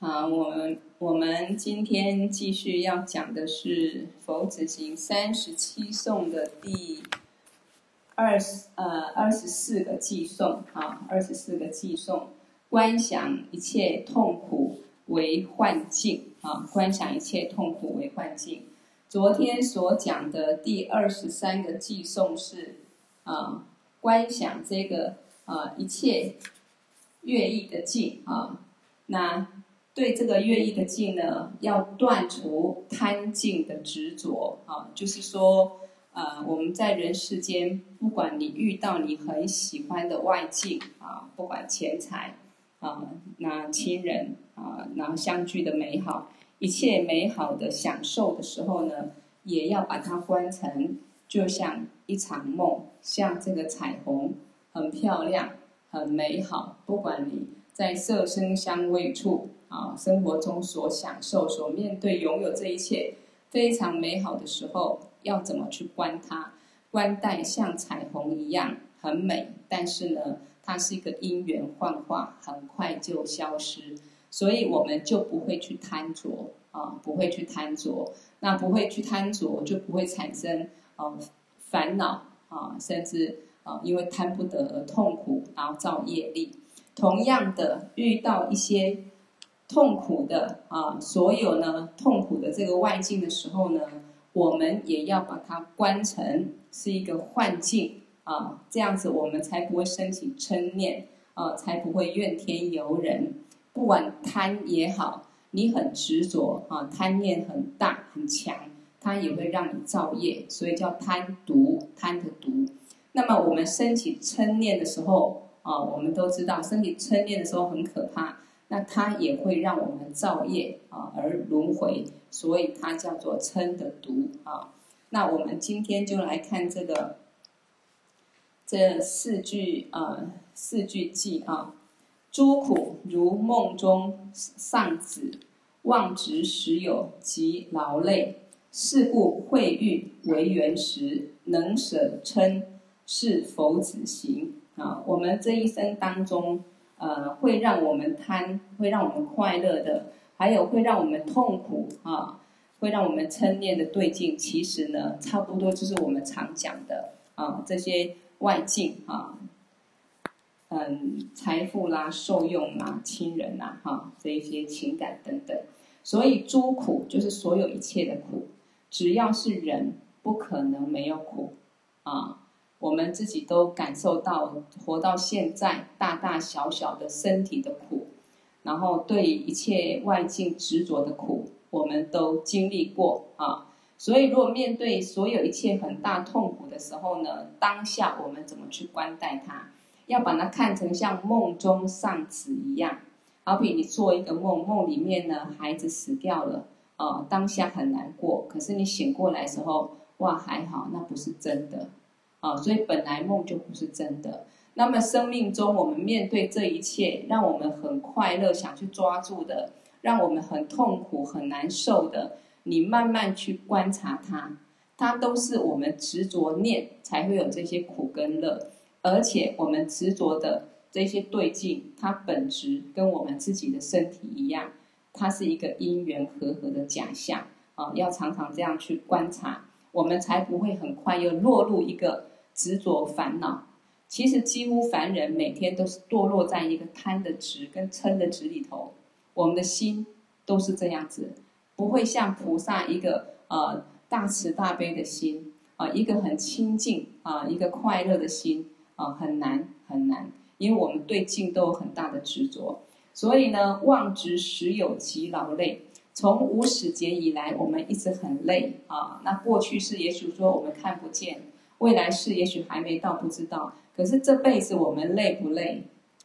好，我们我们今天继续要讲的是《佛子行三十七颂》的第二十呃二十四个偈颂啊，二十四个偈颂，观想一切痛苦为幻境啊，观想一切痛苦为幻境。昨天所讲的第二十三个偈颂是啊，观想这个啊一切。乐意的境啊，那对这个乐意的境呢，要断除贪境的执着啊，就是说，呃，我们在人世间，不管你遇到你很喜欢的外境啊，不管钱财啊，那亲人啊，然后相聚的美好，一切美好的享受的时候呢，也要把它观成就像一场梦，像这个彩虹，很漂亮。很美好，不管你在色声香味触啊，生活中所享受、所面对、拥有这一切非常美好的时候，要怎么去观它？观待像彩虹一样很美，但是呢，它是一个因缘幻化，很快就消失，所以我们就不会去贪着啊，不会去贪着，那不会去贪着，就不会产生啊烦恼啊，甚至。啊，因为贪不得而痛苦，然后造业力。同样的，遇到一些痛苦的啊，所有呢痛苦的这个外境的时候呢，我们也要把它观成是一个幻境啊，这样子我们才不会升起嗔念啊，才不会怨天尤人。不管贪也好，你很执着啊，贪念很大很强，它也会让你造业，所以叫贪毒，贪的毒。那么我们升起嗔念的时候啊，我们都知道，升起嗔念的时候很可怕。那它也会让我们造业啊，而轮回，所以它叫做嗔的毒啊。那我们今天就来看这个这四句啊，四句偈啊：诸苦如梦中丧子，妄执实有极劳累。是故会欲为缘时，能舍嗔。是佛子行啊！我们这一生当中，呃，会让我们贪，会让我们快乐的，还有会让我们痛苦啊，会让我们嗔念的对境，其实呢，差不多就是我们常讲的啊，这些外境啊，嗯，财富啦、受用啦、亲人呐，哈、啊，这一些情感等等。所以诸苦就是所有一切的苦，只要是人，不可能没有苦啊。我们自己都感受到，活到现在，大大小小的身体的苦，然后对一切外境执着的苦，我们都经历过啊。所以，如果面对所有一切很大痛苦的时候呢，当下我们怎么去观待它？要把它看成像梦中丧子一样，好比你做一个梦，梦里面呢孩子死掉了啊，当下很难过，可是你醒过来的时候，哇，还好，那不是真的。啊，所以本来梦就不是真的。那么生命中，我们面对这一切，让我们很快乐，想去抓住的，让我们很痛苦、很难受的，你慢慢去观察它，它都是我们执着念才会有这些苦跟乐。而且我们执着的这些对境，它本质跟我们自己的身体一样，它是一个因缘和合的假象。啊，要常常这样去观察。我们才不会很快又落入一个执着烦恼。其实几乎凡人每天都是堕落在一个贪的执跟嗔的执里头。我们的心都是这样子，不会像菩萨一个呃大慈大悲的心啊、一个很清净啊、一个快乐的心啊、很难很难，因为我们对境都有很大的执着。所以呢，妄执时有极劳累。从无始劫以来，我们一直很累啊。那过去是也许说我们看不见，未来世也许还没到，不知道。可是这辈子我们累不累？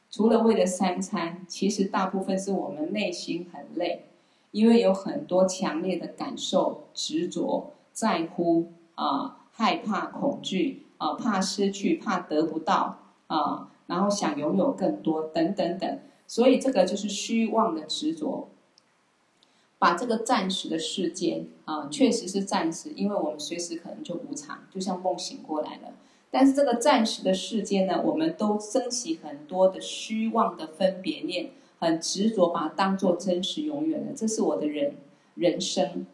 除了为了三餐，其实大部分是我们内心很累，因为有很多强烈的感受、执着、在乎啊、害怕、恐惧啊、怕失去、怕得不到啊，然后想拥有更多等等等。所以这个就是虚妄的执着。把这个暂时的世间啊，确实是暂时，因为我们随时可能就无常，就像梦醒过来了。但是这个暂时的世间呢，我们都升起很多的虚妄的分别念，很执着把它当做真实永远的，这是我的人人生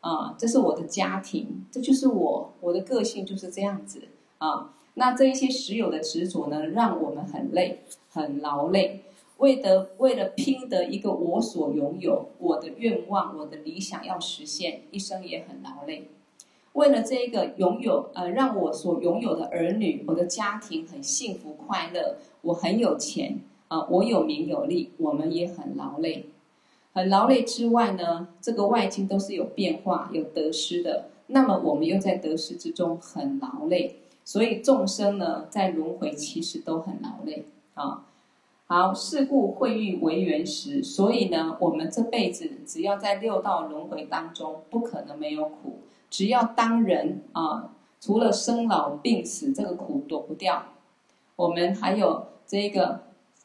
啊，这是我的家庭，这就是我，我的个性就是这样子啊。那这一些实有的执着呢，让我们很累，很劳累。为得为了拼得一个我所拥有，我的愿望，我的理想要实现，一生也很劳累。为了这一个拥有，呃，让我所拥有的儿女，我的家庭很幸福快乐，我很有钱啊，我有名有利，我们也很劳累。很劳累之外呢，这个外境都是有变化、有得失的，那么我们又在得失之中很劳累。所以众生呢，在轮回其实都很劳累啊。好，事故会欲为缘时，所以呢，我们这辈子只要在六道轮回当中，不可能没有苦。只要当人啊，除了生老病死这个苦躲不掉，我们还有这个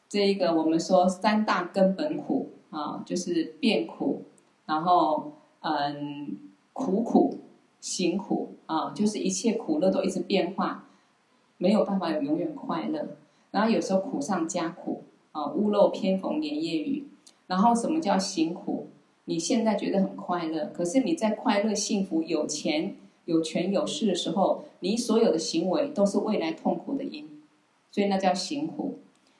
这一个我们说三大根本苦啊，就是变苦，然后嗯苦苦行苦啊，就是一切苦乐都一直变化，没有办法有永远快乐。然后有时候苦上加苦。啊，屋漏偏逢连夜雨。然后什么叫辛苦？你现在觉得很快乐，可是你在快乐、幸福、有钱、有权有势的时候，你所有的行为都是未来痛苦的因，所以那叫辛苦。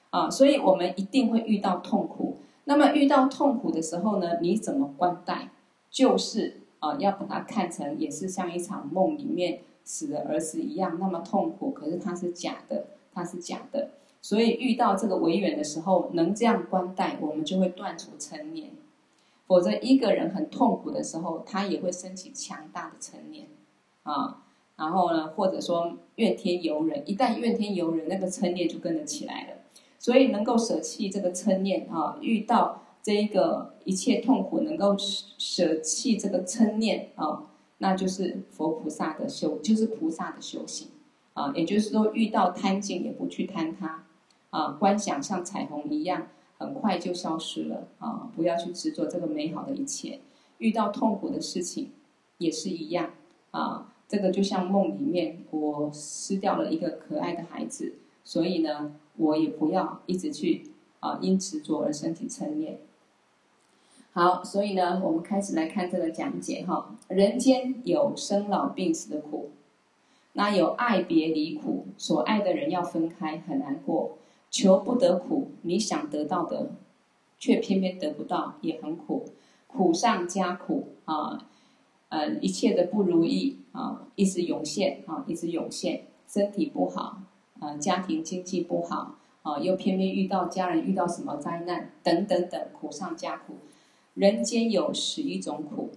啊，所以我们一定会遇到痛苦。那么遇到痛苦的时候呢，你怎么观待？就是啊，要把它看成也是像一场梦里面死的儿子一样那么痛苦，可是它是假的，它是假的。所以遇到这个违缘的时候，能这样观待，我们就会断除嗔念。否则，一个人很痛苦的时候，他也会升起强大的嗔念啊。然后呢，或者说怨天尤人，一旦怨天尤人，那个嗔念就跟着起来了。所以，能够舍弃这个嗔念啊，遇到这一个一切痛苦，能够舍弃这个嗔念啊，那就是佛菩萨的修，就是菩萨的修行啊。也就是说，遇到贪境也不去贪它。啊，观想像彩虹一样，很快就消失了啊！不要去执着这个美好的一切。遇到痛苦的事情，也是一样啊。这个就像梦里面，我失掉了一个可爱的孩子，所以呢，我也不要一直去啊，因执着而生起嗔念。好，所以呢，我们开始来看这个讲解哈。人间有生老病死的苦，那有爱别离苦，所爱的人要分开，很难过。求不得苦，你想得到的，却偏偏得不到，也很苦，苦上加苦啊！呃，一切的不如意啊，一直涌现啊，一直涌现，身体不好啊，家庭经济不好啊，又偏偏遇到家人遇到什么灾难，等等等，苦上加苦。人间有十一种苦，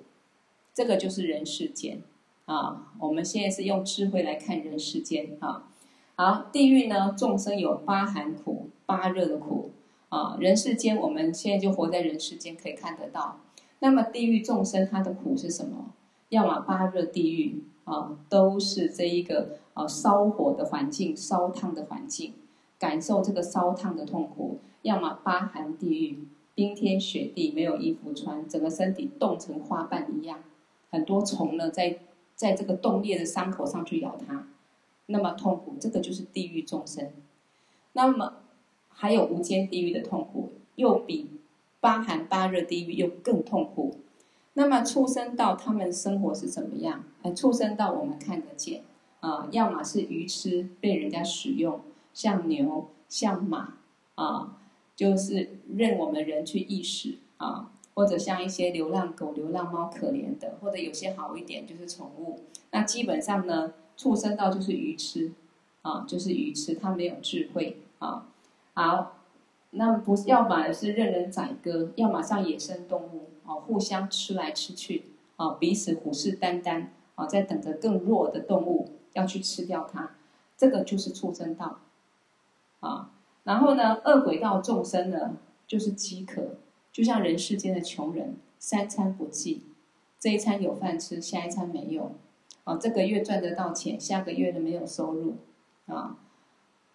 这个就是人世间啊。我们现在是用智慧来看人世间啊。好，地狱呢，众生有八寒苦、八热的苦啊。人世间，我们现在就活在人世间，可以看得到。那么地狱众生他的苦是什么？要么八热地狱啊，都是这一个啊烧火的环境、烧烫的环境，感受这个烧烫的痛苦；要么八寒地狱，冰天雪地，没有衣服穿，整个身体冻成花瓣一样，很多虫呢在在这个冻裂的伤口上去咬它。那么痛苦，这个就是地狱众生。那么还有无间地狱的痛苦，又比八寒八热地狱又更痛苦。那么畜生道他们生活是怎么样？哎，畜生道我们看得见啊，要么是鱼吃被人家使用，像牛、像马啊，就是任我们人去意识啊，或者像一些流浪狗、流浪猫，可怜的，或者有些好一点就是宠物。那基本上呢？畜生道就是愚痴，啊，就是愚痴，他没有智慧啊。好，那不是要么是任人宰割，要么像野生动物啊，互相吃来吃去啊，彼此虎视眈眈啊，在等着更弱的动物要去吃掉它，这个就是畜生道啊。然后呢，恶鬼道众生呢，就是饥渴，就像人世间的穷人，三餐不继，这一餐有饭吃，下一餐没有。啊，这个月赚得到钱，下个月呢没有收入，啊，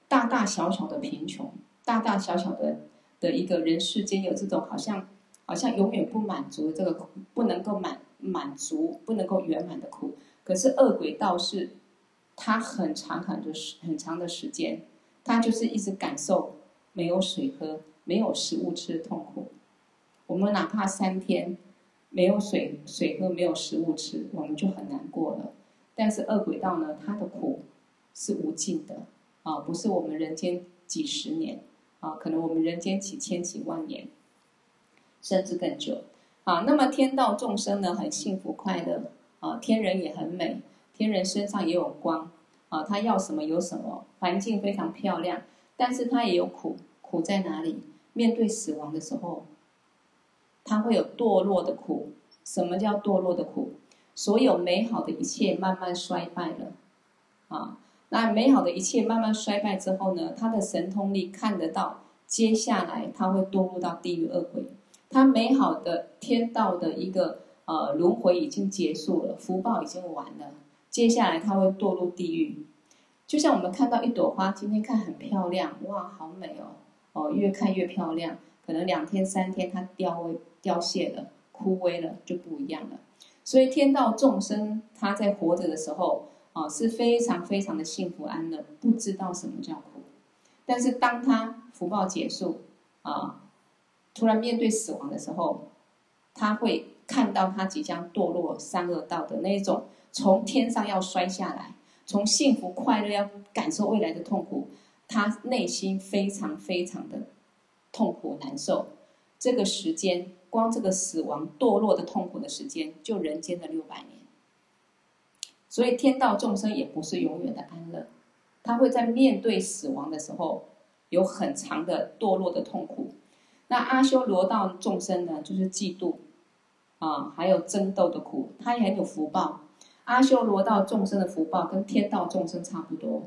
大大小小的贫穷，大大小小的的一个人世间有这种好像好像永远不满足的这个，不能够满满足，不能够圆满的苦。可是恶鬼道是，他很长很多时很长的时间，他就是一直感受没有水喝，没有食物吃的痛苦。我们哪怕三天没有水水喝，没有食物吃，我们就很难过了。但是恶鬼道呢，它的苦是无尽的啊，不是我们人间几十年啊，可能我们人间几千几万年，甚至更久啊。那么天道众生呢，很幸福快乐啊，天人也很美，天人身上也有光啊，他要什么有什么，环境非常漂亮，但是他也有苦，苦在哪里？面对死亡的时候，他会有堕落的苦。什么叫堕落的苦？所有美好的一切慢慢衰败了，啊，那美好的一切慢慢衰败之后呢，他的神通力看得到，接下来他会堕入到地狱恶鬼。他美好的天道的一个呃轮回已经结束了，福报已经完了，接下来他会堕入地狱。就像我们看到一朵花，今天看很漂亮，哇，好美哦，哦，越看越漂亮，可能两天三天它凋凋谢了，枯萎了，就不一样了。所以天道众生他在活着的时候啊，是非常非常的幸福安乐，不知道什么叫苦。但是当他福报结束啊，突然面对死亡的时候，他会看到他即将堕落三恶道的那种，从天上要摔下来，从幸福快乐要感受未来的痛苦，他内心非常非常的痛苦难受。这个时间。光这个死亡堕落的痛苦的时间，就人间的六百年。所以天道众生也不是永远的安乐，他会在面对死亡的时候，有很长的堕落的痛苦。那阿修罗道众生呢，就是嫉妒啊，还有争斗的苦，他也很有福报。阿修罗道众生的福报跟天道众生差不多，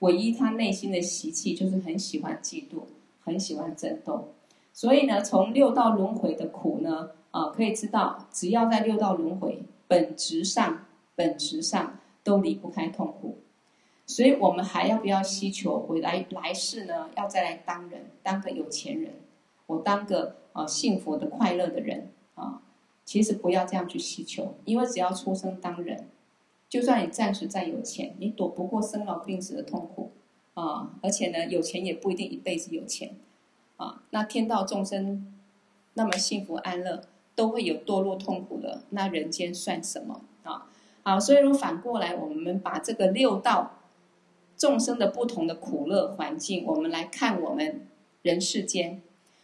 唯一他内心的习气就是很喜欢嫉妒，很喜欢争斗。所以呢，从六道轮回的苦呢，啊，可以知道，只要在六道轮回，本质上，本质上都离不开痛苦。所以我们还要不要希求回来来世呢？要再来当人，当个有钱人，我当个啊幸福的快乐的人啊。其实不要这样去希求，因为只要出生当人，就算你暂时再有钱，你躲不过生老病死的痛苦啊。而且呢，有钱也不一定一辈子有钱。啊，那天道众生那么幸福安乐，都会有堕落痛苦的，那人间算什么啊？好，所以如反过来，我们把这个六道众生的不同的苦乐环境，我们来看我们人世间，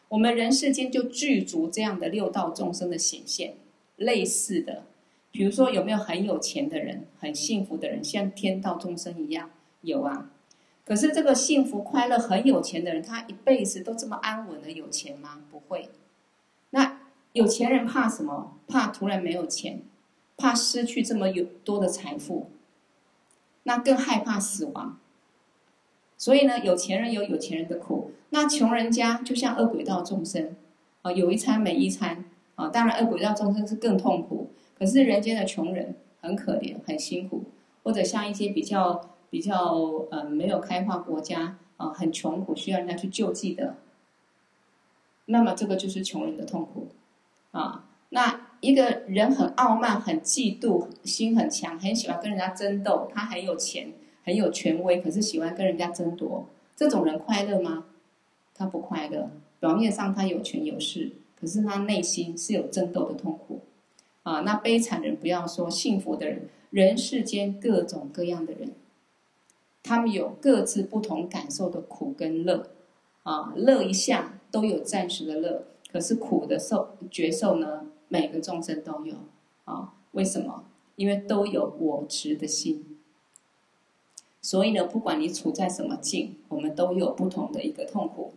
我们人世间就具足这样的六道众生的显现，类似的，比如说有没有很有钱的人，很幸福的人，像天道众生一样？有啊。可是这个幸福快乐很有钱的人，他一辈子都这么安稳的有钱吗？不会。那有钱人怕什么？怕突然没有钱，怕失去这么有多的财富，那更害怕死亡。所以呢，有钱人有有钱人的苦，那穷人家就像恶鬼道众生啊，有一餐没一餐啊。当然，恶鬼道众生是更痛苦。可是人间的穷人很可怜，很辛苦，或者像一些比较。比较呃没有开化国家啊，很穷苦，需要人家去救济的。那么这个就是穷人的痛苦啊。那一个人很傲慢、很嫉妒心很强，很喜欢跟人家争斗，他很有钱、很有权威，可是喜欢跟人家争夺，这种人快乐吗？他不快乐。表面上他有权有势，可是他内心是有争斗的痛苦啊。那悲惨的人不要说，幸福的人，人世间各种各样的人。他们有各自不同感受的苦跟乐，啊，乐一下都有暂时的乐，可是苦的受觉受呢，每个众生都有，啊，为什么？因为都有我执的心，所以呢，不管你处在什么境，我们都有不同的一个痛苦，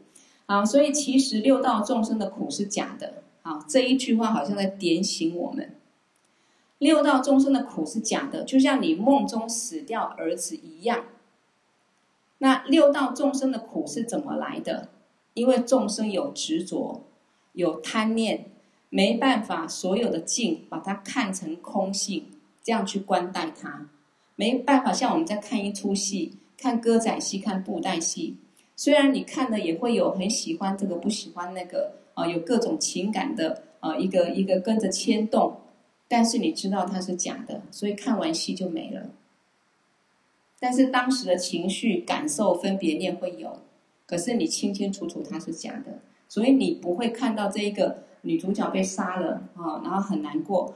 啊，所以其实六道众生的苦是假的，啊，这一句话好像在点醒我们，六道众生的苦是假的，就像你梦中死掉儿子一样。那六道众生的苦是怎么来的？因为众生有执着，有贪念，没办法所有的境把它看成空性，这样去观待它，没办法像我们在看一出戏，看歌仔戏，看布袋戏，虽然你看了也会有很喜欢这个不喜欢那个啊，有各种情感的啊，一个一个跟着牵动，但是你知道它是假的，所以看完戏就没了。但是当时的情绪、感受、分别念会有，可是你清清楚楚它是假的，所以你不会看到这一个女主角被杀了啊，然后很难过。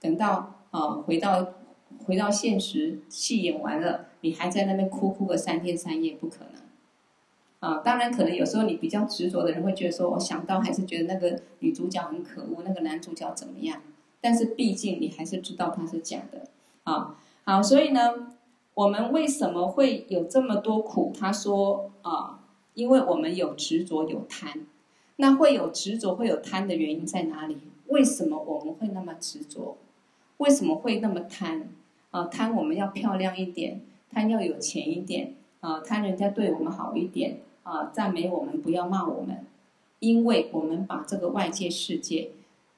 等到啊回到回到现实，戏演完了，你还在那边哭哭个三天三夜，不可能。啊，当然可能有时候你比较执着的人会觉得说，我想到还是觉得那个女主角很可恶，那个男主角怎么样？但是毕竟你还是知道他是假的。啊，好，所以呢，我们为什么会有这么多苦？他说啊，因为我们有执着有贪。那会有执着会有贪的原因在哪里？为什么我们会那么执着？为什么会那么贪？啊，贪我们要漂亮一点，贪要有钱一点，啊，贪人家对我们好一点。啊！赞美我们，不要骂我们，因为我们把这个外界世界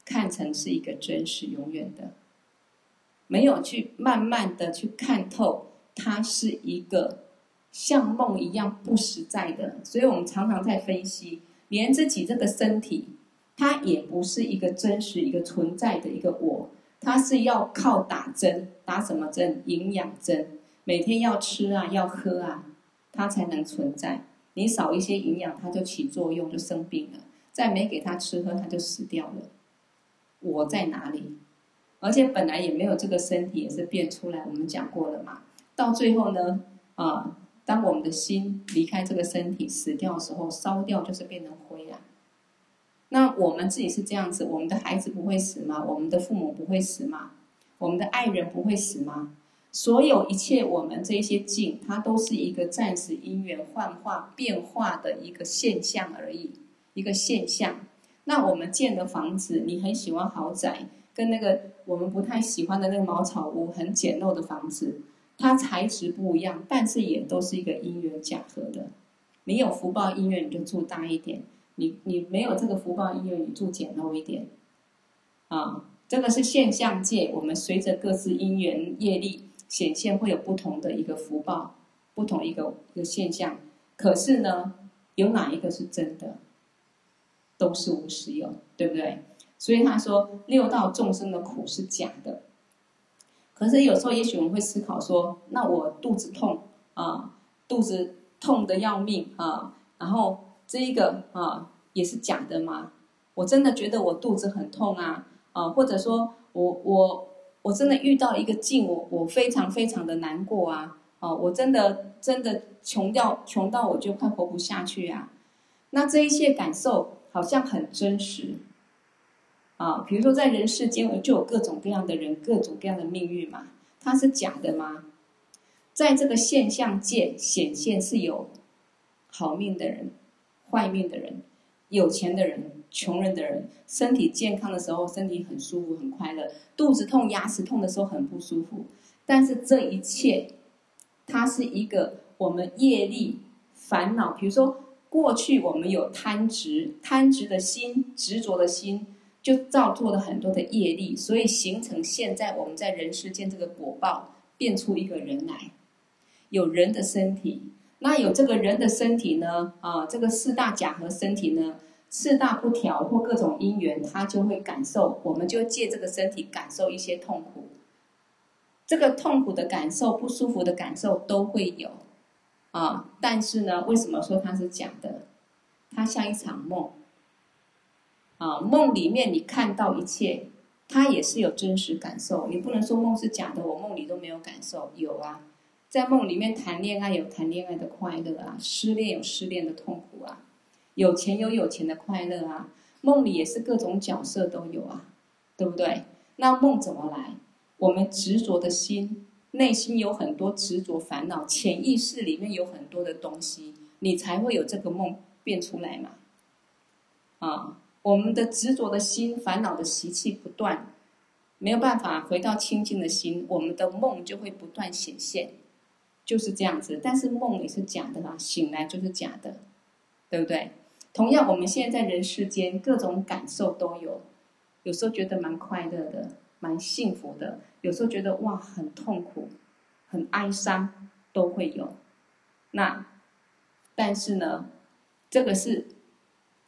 看成是一个真实、永远的，没有去慢慢的去看透，它是一个像梦一样不实在的。所以我们常常在分析，连自己这个身体，它也不是一个真实、一个存在的一个我，它是要靠打针，打什么针？营养针，每天要吃啊，要喝啊，它才能存在。你少一些营养，它就起作用，就生病了；再没给它吃喝，它就死掉了。我在哪里？而且本来也没有这个身体，也是变出来。我们讲过了嘛？到最后呢，啊，当我们的心离开这个身体死掉的时候，烧掉就是变成灰啊。那我们自己是这样子，我们的孩子不会死吗？我们的父母不会死吗？我们的爱人不会死吗？所有一切，我们这些境，它都是一个暂时因缘幻化变化的一个现象而已，一个现象。那我们建的房子，你很喜欢豪宅，跟那个我们不太喜欢的那个茅草屋，很简陋的房子，它材质不一样，但是也都是一个因缘假合的。你有福报因缘，你就住大一点；你你没有这个福报因缘，你住简陋一点。啊，这个是现象界，我们随着各自因缘业力。显现会有不同的一个福报，不同一个一个现象。可是呢，有哪一个是真的？都是无实有，对不对？所以他说六道众生的苦是假的。可是有时候，也许我们会思考说：那我肚子痛啊，肚子痛得要命啊，然后这一个啊也是假的吗？我真的觉得我肚子很痛啊啊，或者说我我。我真的遇到一个境，我我非常非常的难过啊！啊，我真的真的穷掉穷到我就快活不下去啊！那这一切感受好像很真实啊，比如说在人世间，就有各种各样的人，各种各样的命运嘛，它是假的吗？在这个现象界显现是有好命的人，坏命的人，有钱的人。穷人的人，身体健康的时候，身体很舒服、很快乐；肚子痛、牙齿痛的时候，很不舒服。但是这一切，它是一个我们业力烦恼。比如说，过去我们有贪执、贪执的心、执着的心，就造作了很多的业力，所以形成现在我们在人世间这个果报，变出一个人来，有人的身体。那有这个人的身体呢？啊，这个四大假合身体呢？四大不调或各种因缘，他就会感受，我们就借这个身体感受一些痛苦。这个痛苦的感受、不舒服的感受都会有啊。但是呢，为什么说它是假的？它像一场梦啊。梦里面你看到一切，它也是有真实感受。你不能说梦是假的，我梦里都没有感受。有啊，在梦里面谈恋爱有谈恋爱的快乐啊，失恋有失恋的痛苦啊。有钱有有钱的快乐啊，梦里也是各种角色都有啊，对不对？那梦怎么来？我们执着的心，内心有很多执着烦恼，潜意识里面有很多的东西，你才会有这个梦变出来嘛。啊，我们的执着的心，烦恼的习气不断，没有办法回到清净的心，我们的梦就会不断显现，就是这样子。但是梦也是假的啦，醒来就是假的，对不对？同样，我们现在在人世间，各种感受都有，有时候觉得蛮快乐的，蛮幸福的；有时候觉得哇，很痛苦、很哀伤，都会有。那，但是呢，这个是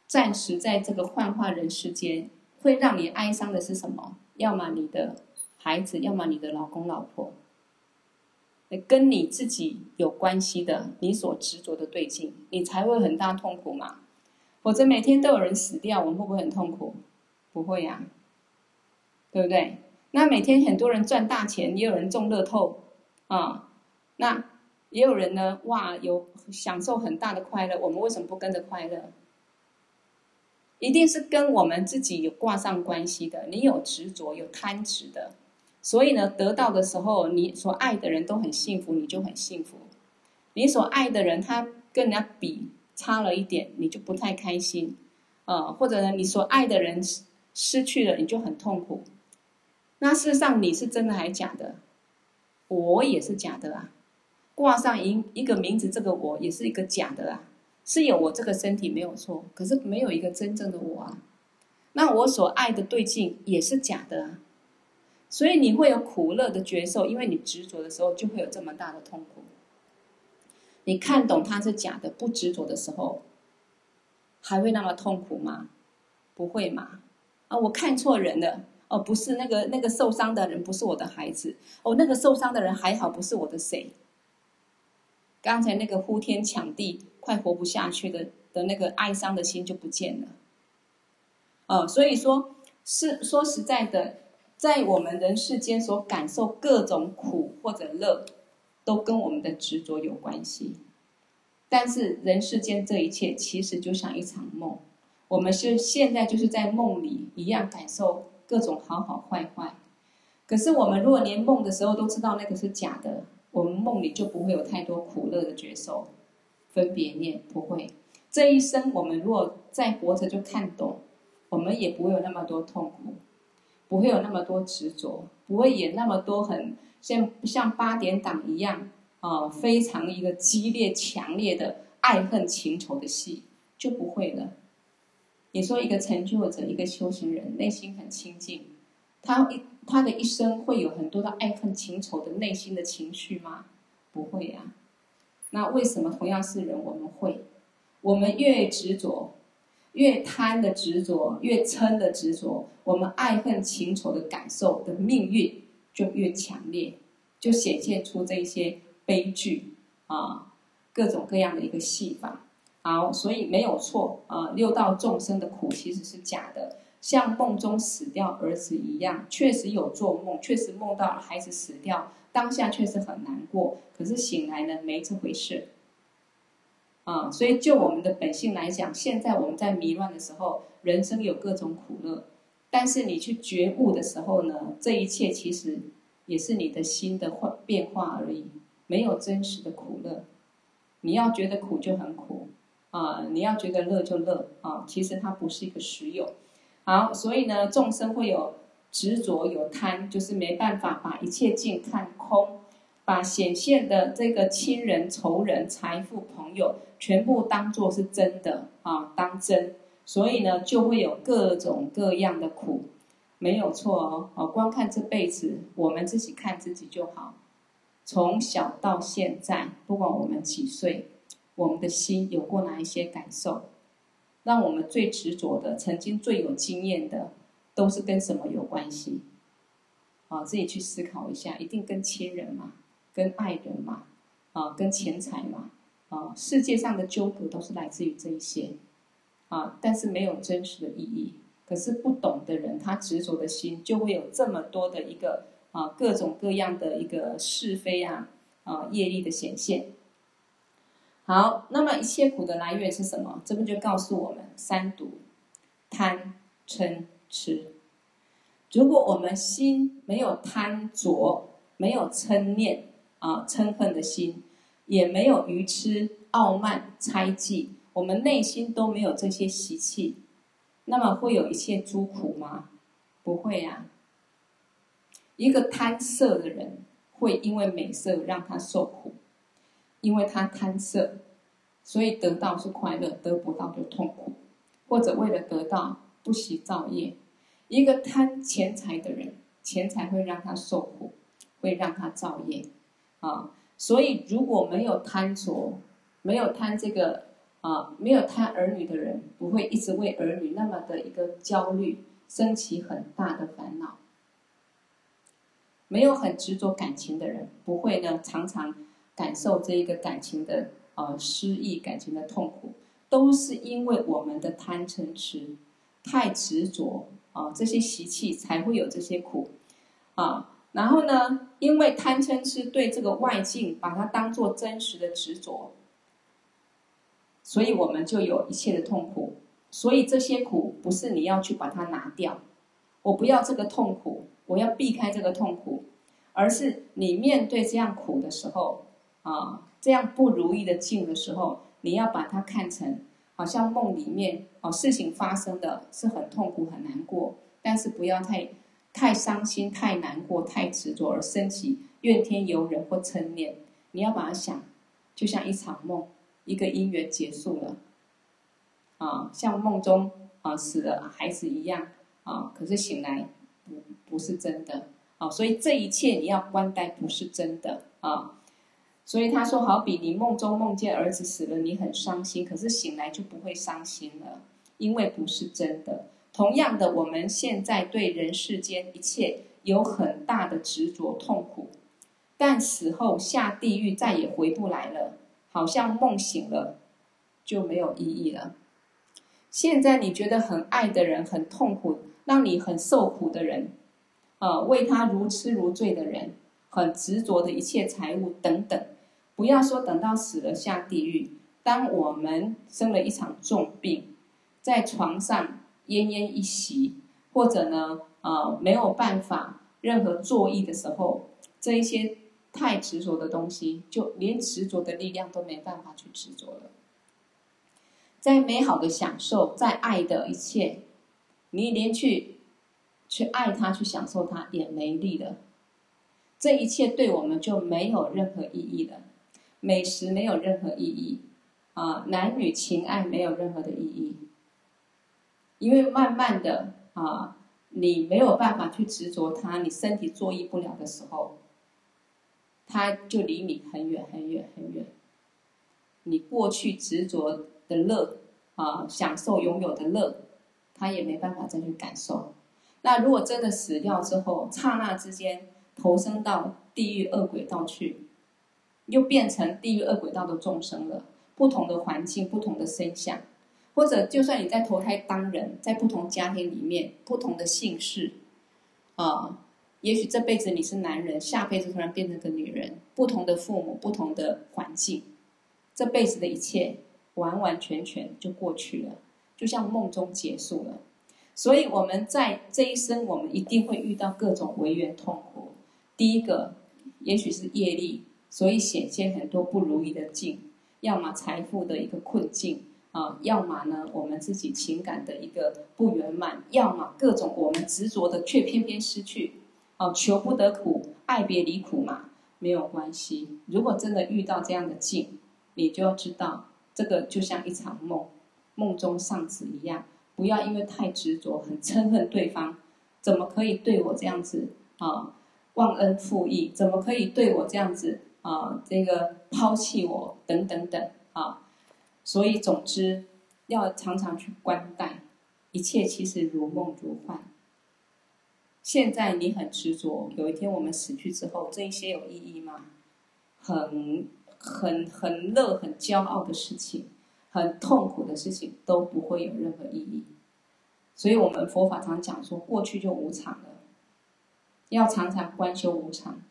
暂时在这个幻化人世间，会让你哀伤的是什么？要么你的孩子，要么你的老公老婆，跟你自己有关系的，你所执着的对境，你才会很大痛苦嘛。否则每天都有人死掉，我们会不会很痛苦？不会呀、啊，对不对？那每天很多人赚大钱，也有人中乐透啊，那也有人呢，哇，有享受很大的快乐，我们为什么不跟着快乐？一定是跟我们自己有挂上关系的。你有执着，有贪执的，所以呢，得到的时候，你所爱的人都很幸福，你就很幸福。你所爱的人，他跟人家比差了一点，你就不太开心，呃，或者呢，你所爱的人失失去了，你就很痛苦。那事实上，你是真的还是假的？我也是假的啊，挂上一一个名字，这个我也是一个假的啊。是有我这个身体没有错，可是没有一个真正的我啊。那我所爱的对境也是假的啊，所以你会有苦乐的觉受，因为你执着的时候就会有这么大的痛苦。你看懂它是假的，不执着的时候，还会那么痛苦吗？不会嘛？啊，我看错人了哦，不是那个那个受伤的人，不是我的孩子哦，那个受伤的人还好，不是我的谁。刚才那个呼天抢地。快活不下去的的那个哀伤的心就不见了，呃，所以说是说实在的，在我们人世间所感受各种苦或者乐，都跟我们的执着有关系。但是人世间这一切其实就像一场梦，我们是现在就是在梦里一样感受各种好好坏坏。可是我们如果连梦的时候都知道那个是假的，我们梦里就不会有太多苦乐的觉受。分别念不会，这一生我们如果再活着就看懂，我们也不会有那么多痛苦，不会有那么多执着，不会演那么多很像像八点档一样啊、非常一个激烈强烈的爱恨情仇的戏就不会了。你说一个成就者，一个修行人，内心很清净，他一他的一生会有很多的爱恨情仇的内心的情绪吗？不会呀、啊。那为什么同样是人，我们会，我们越执着，越贪的执着，越嗔的执着，我们爱恨情仇的感受的命运就越强烈，就显现出这些悲剧啊，各种各样的一个戏法。好，所以没有错啊，六道众生的苦其实是假的，像梦中死掉儿子一样，确实有做梦，确实梦到孩子死掉。当下确实很难过，可是醒来呢，没这回事。啊，所以就我们的本性来讲，现在我们在迷乱的时候，人生有各种苦乐，但是你去觉悟的时候呢，这一切其实也是你的心的化变化而已，没有真实的苦乐。你要觉得苦就很苦，啊，你要觉得乐就乐，啊，其实它不是一个实有。好，所以呢，众生会有。执着有贪，就是没办法把一切境看空，把显现的这个亲人、仇人、财富、朋友，全部当做是真的啊，当真，所以呢，就会有各种各样的苦，没有错哦。哦，光看这辈子，我们自己看自己就好。从小到现在，不管我们几岁，我们的心有过哪一些感受，让我们最执着的，曾经最有经验的。都是跟什么有关系？啊，自己去思考一下，一定跟亲人嘛，跟爱人嘛，啊，跟钱财嘛，啊，世界上的纠葛都是来自于这一些，啊，但是没有真实的意义。可是不懂的人，他执着的心就会有这么多的一个啊，各种各样的一个是非啊，啊，业力的显现。好，那么一切苦的来源是什么？这边就告诉我们：三毒、贪、嗔。痴，如果我们心没有贪着，没有嗔念啊嗔恨的心，也没有愚痴、傲慢、猜忌，我们内心都没有这些习气，那么会有一切诸苦吗？不会啊。一个贪色的人，会因为美色让他受苦，因为他贪色，所以得到是快乐，得不到就痛苦，或者为了得到。不惜造业，一个贪钱财的人，钱财会让他受苦，会让他造业，啊，所以如果没有贪着，没有贪这个啊，没有贪儿女的人，不会一直为儿女那么的一个焦虑，升起很大的烦恼。没有很执着感情的人，不会呢常常感受这一个感情的啊失意，感情的痛苦。都是因为我们的贪嗔痴太执着啊，这些习气才会有这些苦啊。然后呢，因为贪嗔痴对这个外境把它当做真实的执着，所以我们就有一切的痛苦。所以这些苦不是你要去把它拿掉，我不要这个痛苦，我要避开这个痛苦，而是你面对这样苦的时候啊，这样不如意的境的时候，你要把它看成好像梦里面哦，事情发生的是很痛苦很难过，但是不要太太伤心、太难过、太执着而升起怨天尤人或嗔念。你要把它想，就像一场梦，一个姻缘结束了。啊，像梦中啊死了孩子一样啊，可是醒来不不是真的啊，所以这一切你要观待不是真的啊。所以他说，好比你梦中梦见儿子死了，你很伤心，可是醒来就不会伤心了，因为不是真的。同样的，我们现在对人世间一切有很大的执着痛苦，但死后下地狱再也回不来了，好像梦醒了就没有意义了。现在你觉得很爱的人很痛苦，让你很受苦的人，啊，为他如痴如醉的人，很执着的一切财物等等，不要说等到死了下地狱，当我们生了一场重病，在床上奄奄一息，或者呢，呃，没有办法任何作意的时候，这一些太执着的东西，就连执着的力量都没办法去执着了。再美好的享受，再爱的一切，你连去去爱他，去享受他也没力了。这一切对我们就没有任何意义了。美食没有任何意义，啊，男女情爱没有任何的意义。因为慢慢的啊，你没有办法去执着它，你身体作意不了的时候，他就离你很远很远很远。你过去执着的乐啊，享受拥有的乐，他也没办法再去感受。那如果真的死掉之后，刹那之间投生到地狱恶鬼道去，又变成地狱恶鬼道的众生了。不同的环境，不同的身相，或者就算你在投胎当人，在不同家庭里面，不同的姓氏，啊，也许这辈子你是男人，下辈子突然变成个女人。不同的父母，不同的环境，这辈子的一切。完完全全就过去了，就像梦中结束了。所以我们在这一生，我们一定会遇到各种违缘痛苦。第一个，也许是业力，所以显现很多不如意的境，要么财富的一个困境啊，要么呢我们自己情感的一个不圆满，要么各种我们执着的却偏偏失去。哦，求不得苦，爱别离苦嘛，没有关系。如果真的遇到这样的境，你就要知道。这个就像一场梦，梦中丧子一样，不要因为太执着，很憎恨对方，怎么可以对我这样子啊？忘恩负义，怎么可以对我这样子啊？这个抛弃我，等等等啊！所以总之，要常常去观待，一切其实如梦如幻。现在你很执着，有一天我们死去之后，这一些有意义吗？很。很很乐、很骄傲的事情，很痛苦的事情都不会有任何意义。所以，我们佛法常讲说，过去就无常了，要常常观修无常。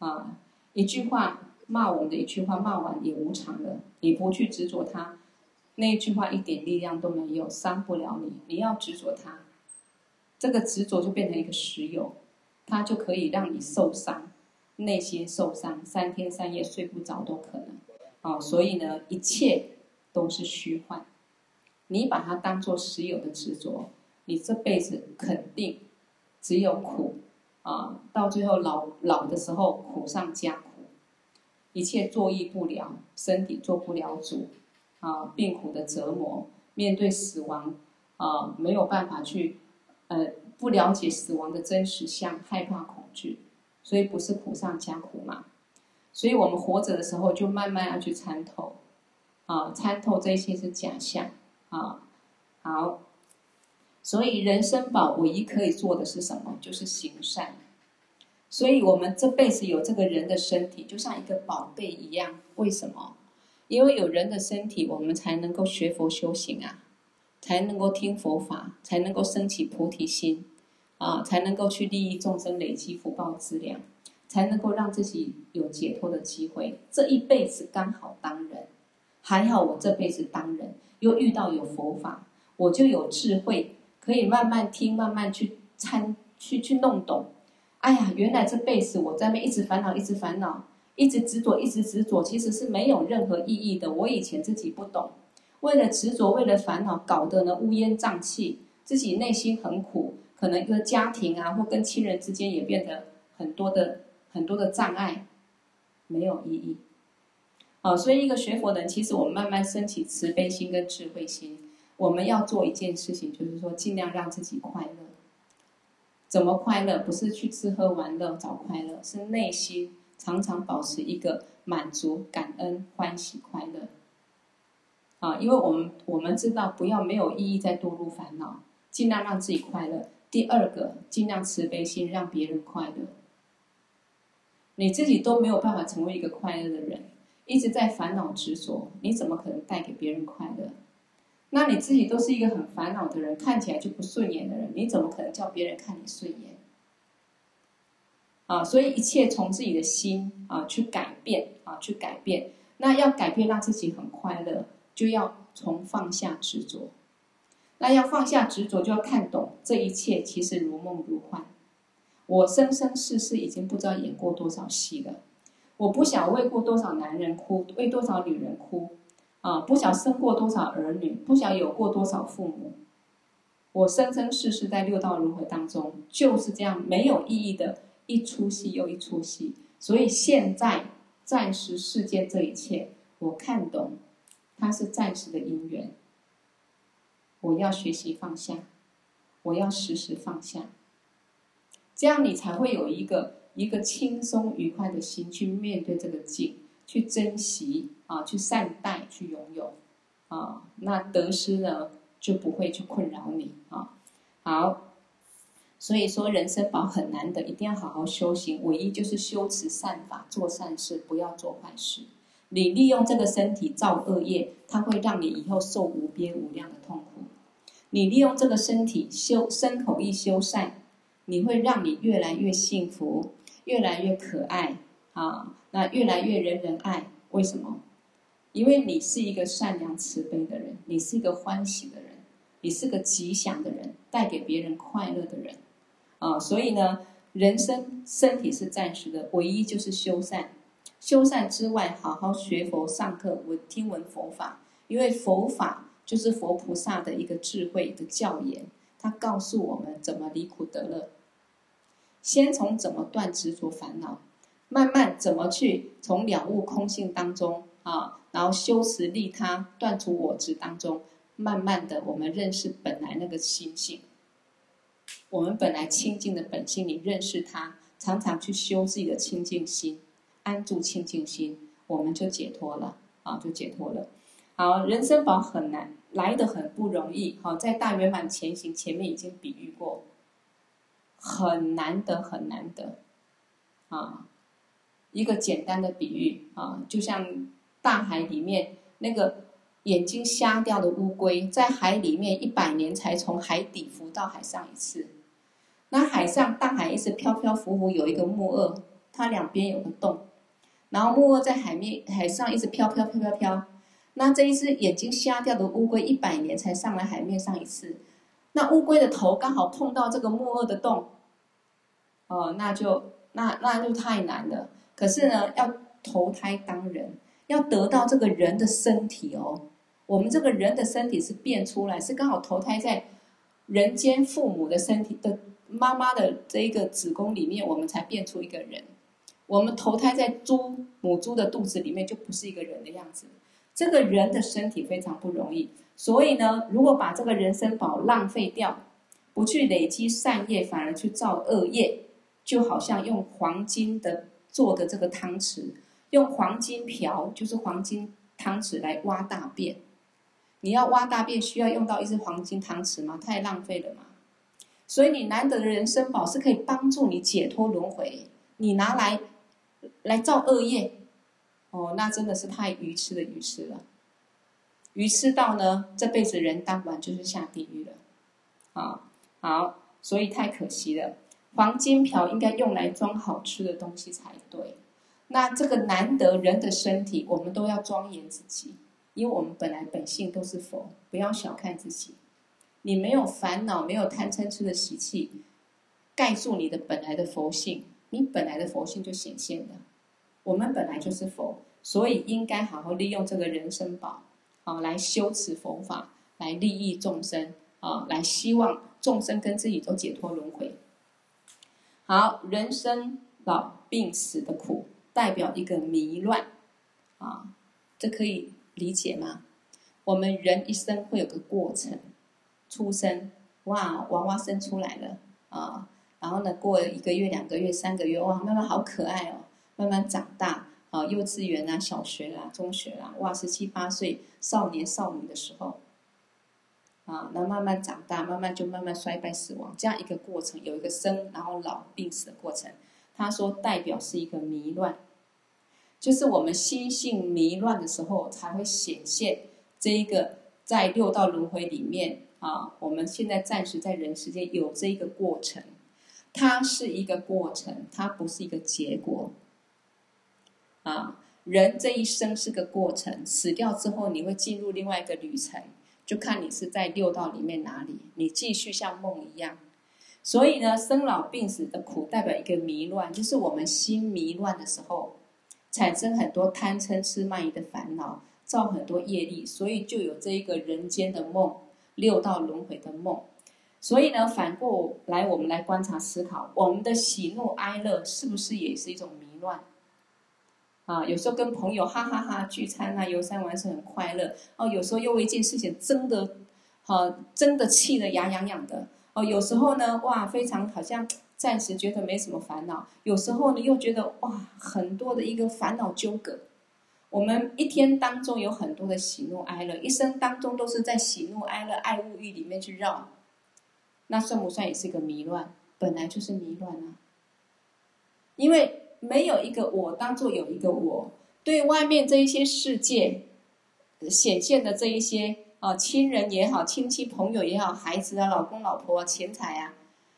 啊，一句话骂我们的一句话骂完也无常了，你不去执着它，那一句话一点力量都没有，伤不了你。你要执着它，这个执着就变成一个实有，它就可以让你受伤。内心受伤，三天三夜睡不着都可能，啊，所以呢，一切都是虚幻。你把它当做实有的执着，你这辈子肯定只有苦，啊，到最后老老的时候苦上加，一切作意不了，身体做不了主，啊，病苦的折磨，面对死亡，啊，没有办法去，呃，不了解死亡的真实相，害怕恐惧。所以不是苦上加苦嘛，所以我们活着的时候就慢慢要去参透，啊，参透这些是假象，啊，好，所以人生宝唯一可以做的是什么？就是行善。所以我们这辈子有这个人的身体，就像一个宝贝一样。为什么？因为有人的身体，我们才能够学佛修行啊，才能够听佛法，才能够升起菩提心，啊，才能够去利益众生，累积福报资粮，才能够让自己有解脱的机会。这一辈子刚好当人，还好我这辈子当人，又遇到有佛法，我就有智慧，可以慢慢听，慢慢去参，去去弄懂。哎呀，原来这辈子我在那一直烦恼，一直烦恼。一直执着，一直执着，其实是没有任何意义的。我以前自己不懂，为了执着，为了烦恼，搞得呢乌烟瘴气，自己内心很苦，可能一个家庭啊，或跟亲人之间也变得很多的很多的障碍，没有意义。啊，所以一个学佛人，其实我们慢慢升起慈悲心跟智慧心，我们要做一件事情，就是说尽量让自己快乐。怎么快乐？不是去吃喝玩乐找快乐，是内心。常常保持一个满足、感恩、欢喜、快乐，啊，因为我们我们知道，不要没有意义再堕入烦恼，尽量让自己快乐。第二个，尽量慈悲心，让别人快乐。你自己都没有办法成为一个快乐的人，一直在烦恼执着，你怎么可能带给别人快乐？那你自己都是一个很烦恼的人，看起来就不顺眼的人，你怎么可能叫别人看你顺眼？啊，所以一切从自己的心啊去改变啊，去改变。那要改变，让自己很快乐，就要从放下执着。那要放下执着，就要看懂这一切其实如梦如幻。我生生世世已经不知道演过多少戏了。我不想为过多少男人哭，为多少女人哭，啊，不想生过多少儿女，不想有过多少父母。我生生世世在六道轮回当中就是这样没有意义的。一出戏又一出戏，所以现在暂时世间这一切，我看懂，它是暂时的因缘。我要学习放下，我要时时放下，这样你才会有一个一个轻松愉快的心去面对这个境，去珍惜啊，去善待，去拥有啊，那得失呢就不会去困扰你啊。好。所以说，人生宝很难得，一定要好好修行。唯一就是修持善法，做善事，不要做坏事。你利用这个身体造恶业，它会让你以后受无边无量的痛苦。你利用这个身体修身口意修善，你会让你越来越幸福，越来越可爱啊！那越来越人人爱。为什么？因为你是一个善良慈悲的人，你是一个欢喜的人，你是个吉祥的人，带给别人快乐的人。啊，所以呢，人生身体是暂时的，唯一就是修善。修善之外，好好学佛、上课、闻听闻佛法，因为佛法就是佛菩萨的一个智慧的教言，他告诉我们怎么离苦得乐。先从怎么断执着烦恼，慢慢怎么去从了悟空性当中啊，然后修持利他，断除我执当中，慢慢的我们认识本来那个心性。我们本来清净的本性，你认识它，常常去修自己的清净心，安住清净心，我们就解脱了啊，就解脱了。好，人生宝很难，来得很不容易。好，在大圆满前行前面已经比喻过，很难得，很难得啊。一个简单的比喻啊，就像大海里面那个眼睛瞎掉的乌龟，在海里面一百年才从海底浮到海上一次。那海上大海一直飘飘浮浮，有一个木鳄，它两边有个洞，然后木鳄在海面海上一直飘飘飘飘飘。那这一只眼睛瞎掉的乌龟，一百年才上来海面上一次。那乌龟的头刚好碰到这个木鳄的洞，哦，那就那那就太难了。可是呢，要投胎当人，要得到这个人的身体哦。我们这个人的身体是变出来，是刚好投胎在人间父母的身体的。妈妈的这一个子宫里面，我们才变出一个人。我们投胎在猪母猪的肚子里面，就不是一个人的样子。这个人的身体非常不容易，所以呢，如果把这个人生宝浪费掉，不去累积善业，反而去造恶业，就好像用黄金的做的这个汤匙，用黄金瓢，就是黄金汤匙来挖大便。你要挖大便，需要用到一只黄金汤匙吗？太浪费了嘛。所以你难得的人生宝是可以帮助你解脱轮回，你拿来来造恶业，哦，那真的是太愚痴的愚痴了。愚痴到呢，这辈子人当晚就是下地狱了。啊，好，所以太可惜了。黄金瓢应该用来装好吃的东西才对。那这个难得人的身体，我们都要庄严自己，因为我们本来本性都是佛，不要小看自己。你没有烦恼，没有贪嗔痴的习气，盖住你的本来的佛性，你本来的佛性就显现了。我们本来就是佛，所以应该好好利用这个人生宝，啊，来修持佛法，来利益众生，啊，来希望众生跟自己都解脱轮回。好，人生老病死的苦，代表一个迷乱，啊，这可以理解吗？我们人一生会有个过程。出生，哇，娃娃生出来了啊，然后呢，过了一个月、两个月、三个月，哇，慢慢好可爱哦，慢慢长大啊，幼稚园啊、小学啊、中学啊，哇，十七八岁少年少女的时候，啊，那慢慢长大，慢慢就慢慢衰败死亡，这样一个过程，有一个生，然后老病死的过程。他说代表是一个迷乱，就是我们心性迷乱的时候，才会显现这一个在六道轮回里面。啊，我们现在暂时在人世间有这一个过程，它是一个过程，它不是一个结果。啊，人这一生是个过程，死掉之后你会进入另外一个旅程，就看你是在六道里面哪里，你继续像梦一样。所以呢，生老病死的苦代表一个迷乱，就是我们心迷乱的时候，产生很多贪嗔痴慢疑的烦恼，造很多业力，所以就有这一个人间的梦。六道轮回的梦，所以呢，反过来我们来观察思考，我们的喜怒哀乐是不是也是一种迷乱？啊，有时候跟朋友哈哈哈聚餐啊，游山玩水很快乐哦，有时候又为一件事情争得，啊，争的气得牙痒痒的哦，有时候呢，哇，非常好像暂时觉得没什么烦恼，有时候呢又觉得哇，很多的一个烦恼纠葛。我们一天当中有很多的喜怒哀乐，一生当中都是在喜怒哀乐、爱物欲里面去绕，那算不算也是一个迷乱？本来就是迷乱啊！因为没有一个我，当做有一个我，对外面这一些世界显现的这一些啊，亲人也好，亲戚朋友也好，孩子啊，老公老婆，钱财啊，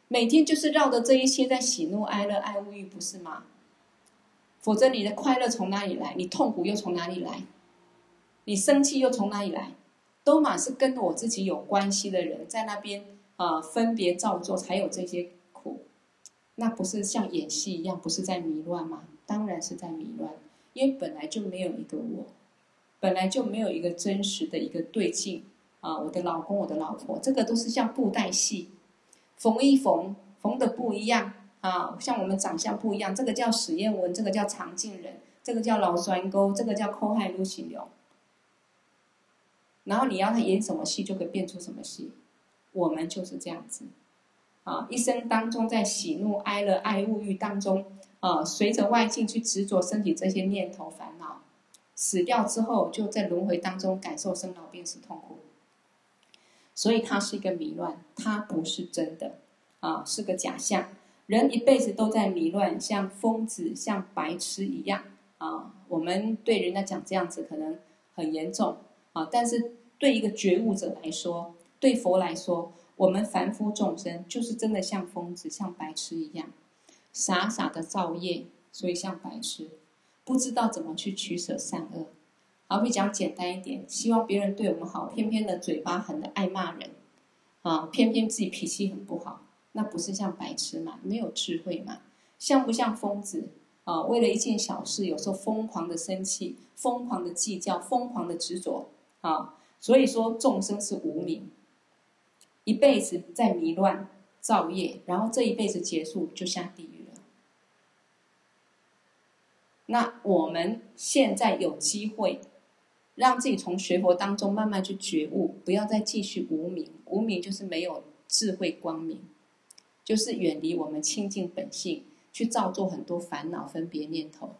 每天就是绕着这一些在喜怒哀乐、爱物欲，不是吗？否则你的快乐从哪里来？你痛苦又从哪里来？你生气又从哪里来？都嘛是跟我自己有关系的人在那边啊、分别造作才有这些苦。那不是像演戏一样，不是在迷乱吗？当然是在迷乱，因为本来就没有一个我，本来就没有一个真实的一个对境啊。我的老公，我的老婆，这个都是像布袋戏，缝一缝，缝的不一样。啊，像我们长相不一样，这个叫史艳文，这个叫常静人，这个叫老栓沟，这个叫抠害陆行流。然后你要他演什么戏，就可以变出什么戏。我们就是这样子，啊，一生当中在喜怒哀乐、爱物欲当中，啊，随着外境去执着身体这些念头烦恼，死掉之后就在轮回当中感受生老病死痛苦。所以它是一个迷乱，它不是真的，啊，是个假象。人一辈子都在迷乱，像疯子、像白痴一样啊！我们对人家讲这样子可能很严重啊，但是对一个觉悟者来说，对佛来说，我们凡夫众生就是真的像疯子、像白痴一样，傻傻的造业，所以像白痴，不知道怎么去取舍善恶。好，会讲简单一点，希望别人对我们好，偏偏的嘴巴狠的爱骂人啊，偏偏自己脾气很不好。那不是像白痴嘛？没有智慧嘛？像不像疯子啊？为了一件小事，有时候疯狂的生气，疯狂的计较，疯狂的执着啊！所以说，众生是无明，一辈子在迷乱造业，然后这一辈子结束就下地狱了。那我们现在有机会，让自己从学佛当中慢慢去觉悟，不要再继续无明。无明就是没有智慧光明。就是远离我们清净本性，去造作很多烦恼分别念头，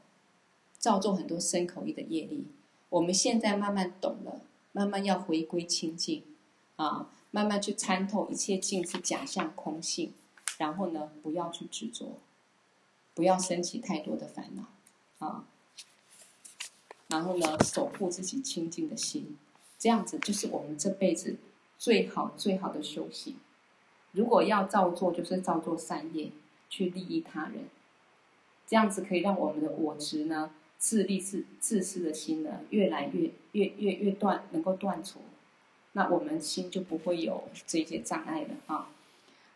造作很多身口意的业力。我们现在慢慢懂了，慢慢要回归清净，啊，慢慢去参透一切境是假象空性，然后呢，不要去执着，不要升起太多的烦恼，啊。然后呢，守护自己清净的心，这样子就是我们这辈子最好最好的修行。如果要照做，就是照做善业，去利益他人，这样子可以让我们的我执呢，自利自自私的心呢，越来越越越越断，能够断除，那我们心就不会有这些障碍了啊。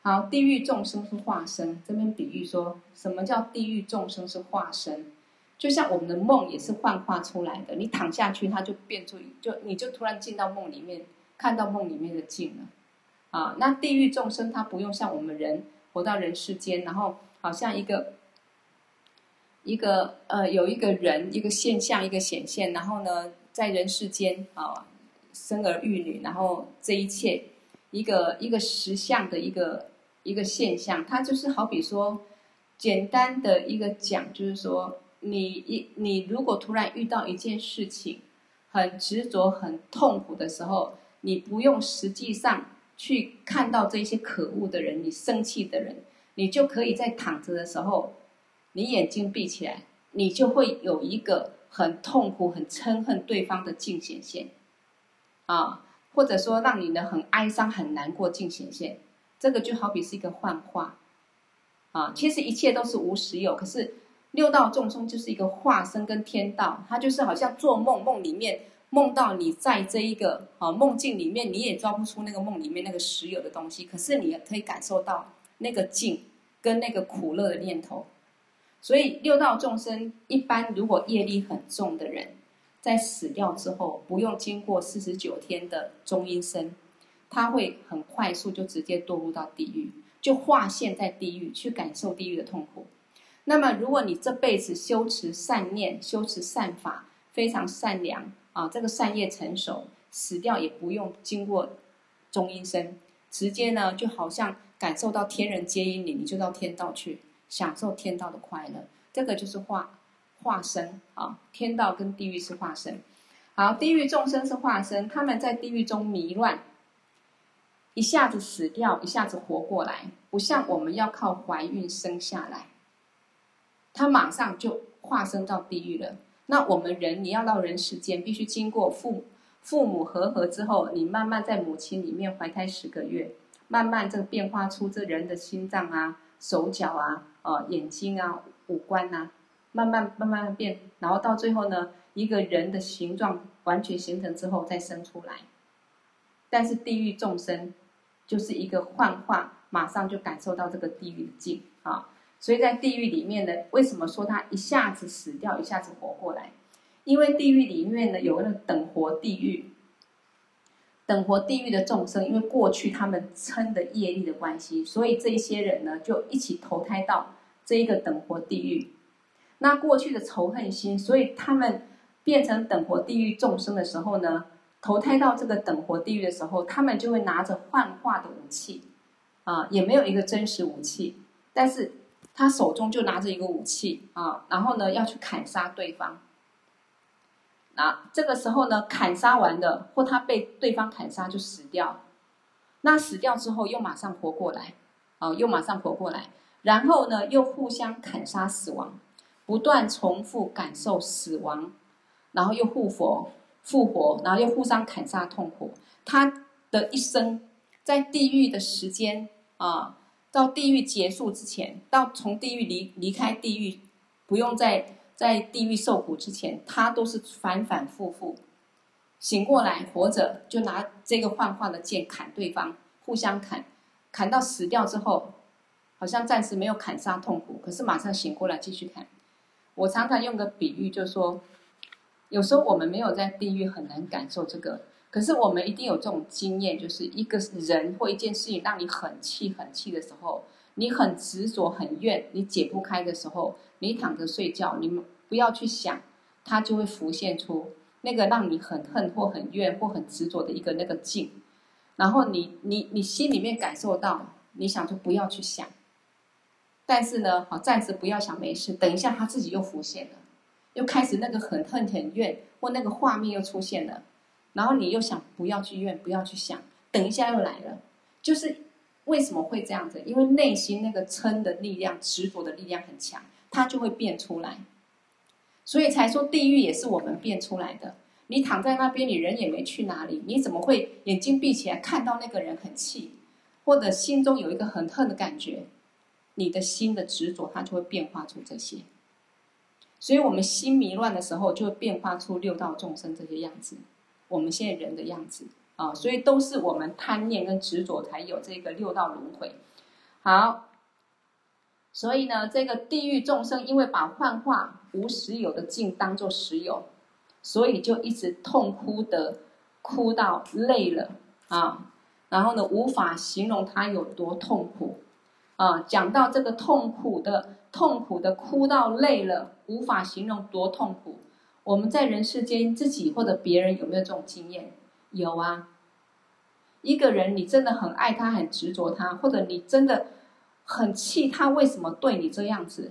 好，地狱众生是化身，这边比喻说什么叫地狱众生是化身？就像我们的梦也是幻化出来的，你躺下去，它就变出，就你就突然进到梦里面，看到梦里面的境了。啊，那地狱众生他不用像我们人活到人世间，然后好像一个一个呃有一个人一个现象一个显现，然后呢在人世间啊生儿育女，然后这一切一个一个实相的一个。一个现象，它就是好比说，简单的一个讲，就是说，你一你如果突然遇到一件事情，很执着、很痛苦的时候，你不用实际上去看到这些可恶的人，你生气的人，你就可以在躺着的时候，你眼睛闭起来，你就会有一个很痛苦、很憎恨对方的境显现，啊，或者说让你呢很哀伤、很难过境显现。这个就好比是一个幻化，啊，其实一切都是无实有。可是六道众生就是一个化身跟天道，它就是好像做梦，梦里面梦到你在这一个啊梦境里面，你也抓不出那个梦里面那个实有的东西，可是你也可以感受到那个境跟那个苦乐的念头。所以六道众生一般如果业力很重的人，在死掉之后，不用经过四十九天的中阴身。他会很快速就直接堕入到地狱，就化现在地狱去感受地狱的痛苦。那么，如果你这辈子修持善念、修持善法，非常善良啊，这个善业成熟，死掉也不用经过中阴身，直接呢就好像感受到天人接引你，你就到天道去享受天道的快乐。这个就是化化身啊，天道跟地狱是化身。好，地狱众生是化身，他们在地狱中迷乱。一下子死掉，一下子活过来，不像我们要靠怀孕生下来，他马上就化身到地狱了。那我们人，你要到人世间，必须经过父父母和合之后，你慢慢在母亲里面怀胎十个月，慢慢这个变化出这人的心脏啊、手脚啊、呃眼睛啊、五官啊，慢慢慢慢变，然后到最后呢，一个人的形状完全形成之后再生出来。但是地狱众生。就是一个幻化，马上就感受到这个地狱的境啊！所以在地狱里面呢，为什么说他一下子死掉，一下子活过来？因为地狱里面呢，有那个等活地狱，等活地狱的众生，因为过去他们称的业力的关系，所以这一些人呢，就一起投胎到这一个等活地狱。那过去的仇恨心，所以他们变成等活地狱众生的时候呢，投胎到这个等活地狱的时候，他们就会拿着幻化的武器，啊，也没有一个真实武器，但是他手中就拿着一个武器啊，然后呢要去砍杀对方。那这个时候呢，砍杀完了，或他被对方砍杀就死掉，那死掉之后又马上活过来，啊，又马上活过来，然后呢又互相砍杀死亡，不断重复感受死亡，然后又复活。复活，然后又互相砍杀痛苦。他的一生在地狱的时间啊，到地狱结束之前，到从地狱离离开地狱，不用在在地狱受苦之前，他都是反反复复醒过来活着，就拿这个幻化的剑砍对方，互相砍，砍到死掉之后，好像暂时没有砍杀痛苦，可是马上醒过来继续砍。我常常用个比喻，就说。有时候我们没有在地狱，很难感受这个。可是我们一定有这种经验，就是一个人或一件事情让你很气、很气的时候，你很执着、很怨，你解不开的时候，你躺着睡觉，你不要去想，它就会浮现出那个让你很恨或很怨或很执着的一个那个境。然后你你你心里面感受到，你想就不要去想。但是呢，好，暂时不要想，没事，等一下它自己又浮现了。又开始那个很恨很怨，或那个画面又出现了，然后你又想不要去怨，不要去想，等一下又来了，就是为什么会这样子？因为内心那个撑的力量、执着的力量很强，它就会变出来。所以才说地狱也是我们变出来的。你躺在那边，你人也没去哪里，你怎么会眼睛闭起来看到那个人很气，或者心中有一个很恨的感觉？你的心的执着，它就会变化出这些。所以我们心迷乱的时候，就会变化出六道众生这些样子。我们现在人的样子啊，所以都是我们贪念跟执着才有这个六道轮回。好，所以呢，这个地狱众生因为把幻化无实有的境当作实有。所以就一直痛哭的，哭到累了啊，然后呢，无法形容他有多痛苦啊。讲到这个痛苦的、痛苦的哭到累了，无法形容多痛苦。我们在人世间，自己或者别人有没有这种经验？有啊。一个人，你真的很爱他，很执着他，或者你真的很气他，为什么对你这样子？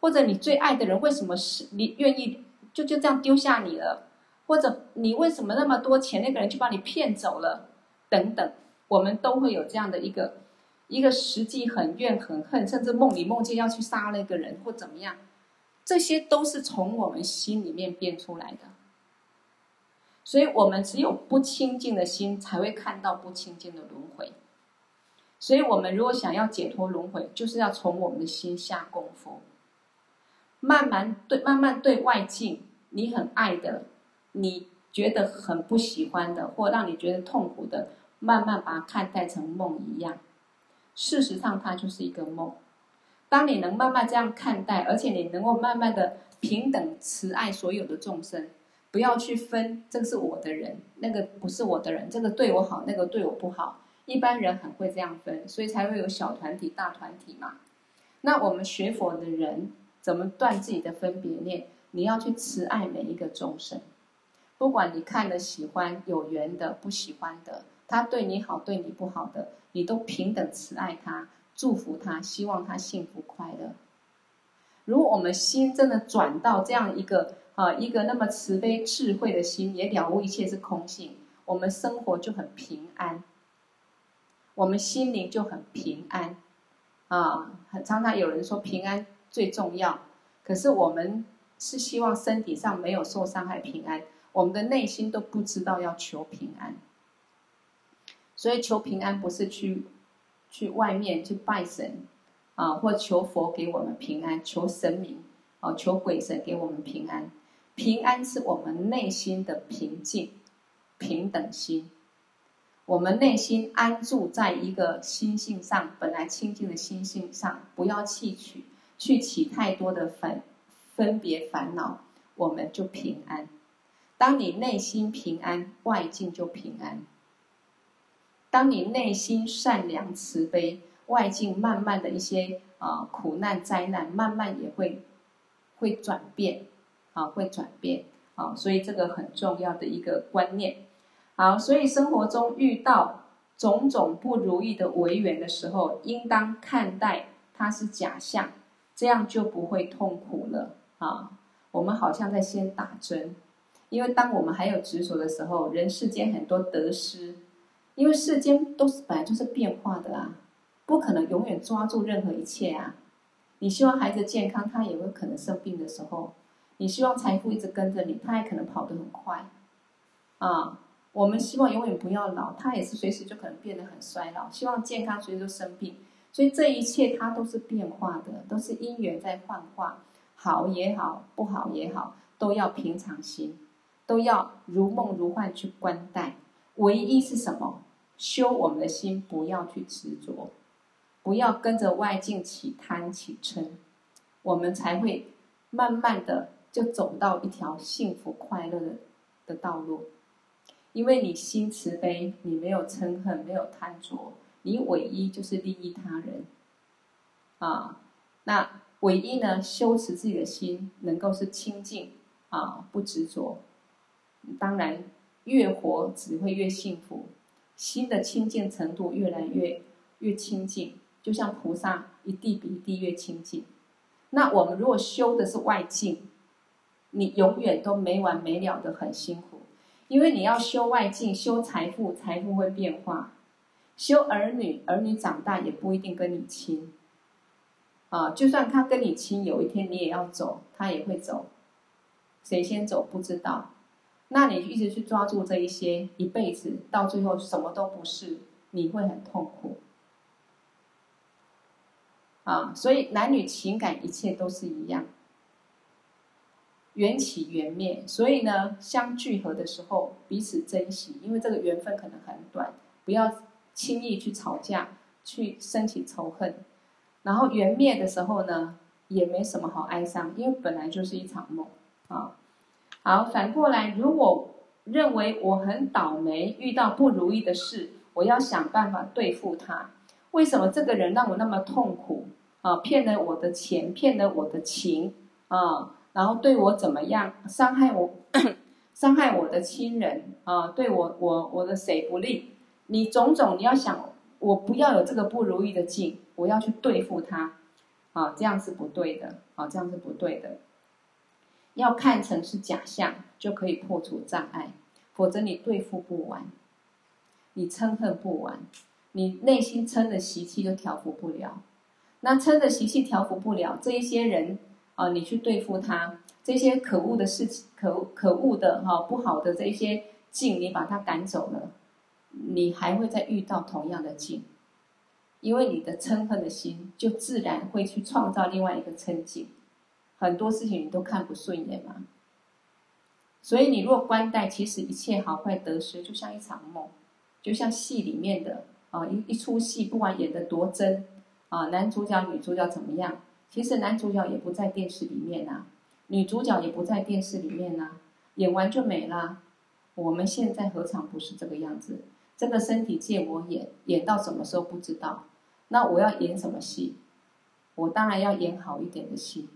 或者你最爱的人，为什么是你愿意？就就这样丢下你了，或者你为什么那么多钱，那个人就把你骗走了，等等，我们都会有这样的一个一个实际很怨很恨，甚至梦里梦见要去杀那个人或怎么样，这些都是从我们心里面变出来的。所以我们只有不清净的心，才会看到不清净的轮回。所以我们如果想要解脱轮回，就是要从我们的心下功夫。慢慢对，慢慢对外境，你很爱的，你觉得很不喜欢的，或让你觉得痛苦的，慢慢把它看待成梦一样。事实上，它就是一个梦。当你能慢慢这样看待，而且你能够慢慢的平等慈爱所有的众生，不要去分，这个是我的人，那个不是我的人，这个对我好，那个对我不好。一般人很会这样分，所以才会有小团体、大团体嘛。那我们学佛的人。怎么断自己的分别念？你要去慈爱每一个众生，不管你看了喜欢、有缘的、不喜欢的，他对你好、对你不好的，你都平等慈爱他，祝福他，希望他幸福快乐。如果我们心真的转到这样一个啊，一个那么慈悲智慧的心，也了悟一切是空性，我们生活就很平安，我们心灵就很平安啊。很常常有人说平安。最重要，可是我们是希望身体上没有受伤害，平安。我们的内心都不知道要求平安，所以求平安不是去去外面去拜神啊，或求佛给我们平安，求神明啊，求鬼神给我们平安。平安是我们内心的平静、平等心，我们内心安住在一个心性上，本来清净的心性上，不要气取。去起太多的分分别烦恼，我们就平安。当你内心平安，外境就平安。当你内心善良慈悲，外境慢慢的一些啊、苦难灾难，慢慢也会会转变，啊会转变啊，所以这个很重要的一个观念。好，所以生活中遇到种种不如意的违缘的时候，应当看待它是假象。这样就不会痛苦了啊！我们好像在先打针，因为当我们还有执着的时候，人世间很多得失，因为世间都是本来就是变化的啊，不可能永远抓住任何一切啊。你希望孩子健康，他也会可能生病的时候；你希望财富一直跟着你，他也可能跑得很快啊。我们希望永远不要老，他也是随时就可能变得很衰老。希望健康，随时都生病。所以这一切它都是变化的，都是因缘在幻化，好也好，不好也好，都要平常心，都要如梦如幻去观待。唯一是什么？修我们的心，不要去执着，不要跟着外境起贪起嗔，我们才会慢慢的就走到一条幸福快乐的的道路。因为你心慈悲，你没有嗔恨，没有贪着。你唯一就是利益他人，啊，那唯一呢，修持自己的心，能够是清净啊，不执着。当然，越活只会越幸福，心的清净程度越来越越清净，就像菩萨一地比一地越清净。那我们如果修的是外境，你永远都没完没了的很辛苦，因为你要修外境，修财富，财富会变化。修儿女，儿女长大也不一定跟你亲，啊，就算他跟你亲，有一天你也要走，他也会走，谁先走不知道。那你一直去抓住这一些，一辈子到最后什么都不是，你会很痛苦。啊，所以男女情感一切都是一样，缘起缘灭。所以呢，相聚合的时候彼此珍惜，因为这个缘分可能很短，不要轻易去吵架，去升起仇恨。然后缘灭的时候呢，也没什么好哀伤，因为本来就是一场梦啊。好，反过来，如果认为我很倒霉，遇到不如意的事，我要想办法对付他。为什么这个人让我那么痛苦啊？骗了我的钱，骗了我的情啊，然后对我怎么样？伤害我，伤害我的亲人啊，对我我我的谁不利？你种种你要想，我不要有这个不如意的境，我要去对付他啊，这样是不对的啊，这样是不对的。要看成是假象，就可以破除障碍，否则你对付不完，你嗔恨不完，你内心嗔的习气就调伏不了。那嗔的习气调伏不了，这一些人啊、你去对付他，这些可恶的事情，可可恶的哈、哦、不好的这一些境，你把他赶走了，你还会再遇到同样的境，因为你的嗔恨的心就自然会去创造另外一个嗔境。很多事情你都看不顺眼嘛，所以你若观待，其实一切好坏得失就像一场梦，就像戏里面的啊一一出戏，不管演得多真啊，男主角女主角怎么样，其实男主角也不在电视里面呐，女主角也不在电视里面呐，演完就没了。我们现在何尝不是这个样子？这个身体借我演，演到什么时候不知道。那我要演什么戏？我当然要演好一点的戏。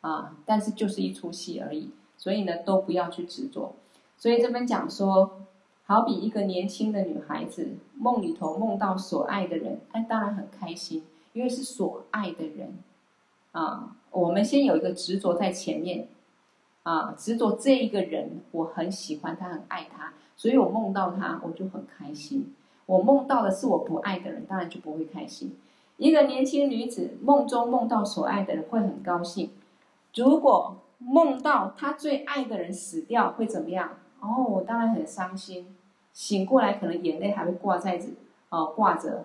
啊，但是就是一出戏而已，所以呢，都不要去执着。所以这边讲说，好比一个年轻的女孩子，梦里头梦到所爱的人，哎，当然很开心，因为是所爱的人。啊，我们先有一个执着在前面，啊，执着这一个人，我很喜欢他，很爱他，所以我梦到他，我就很开心。我梦到的是我不爱的人，当然就不会开心。一个年轻女子梦中梦到所爱的人，会很高兴。如果梦到他最爱的人死掉，会怎么样？哦，我当然很伤心。醒过来，可能眼泪还会挂在这，哦，挂着。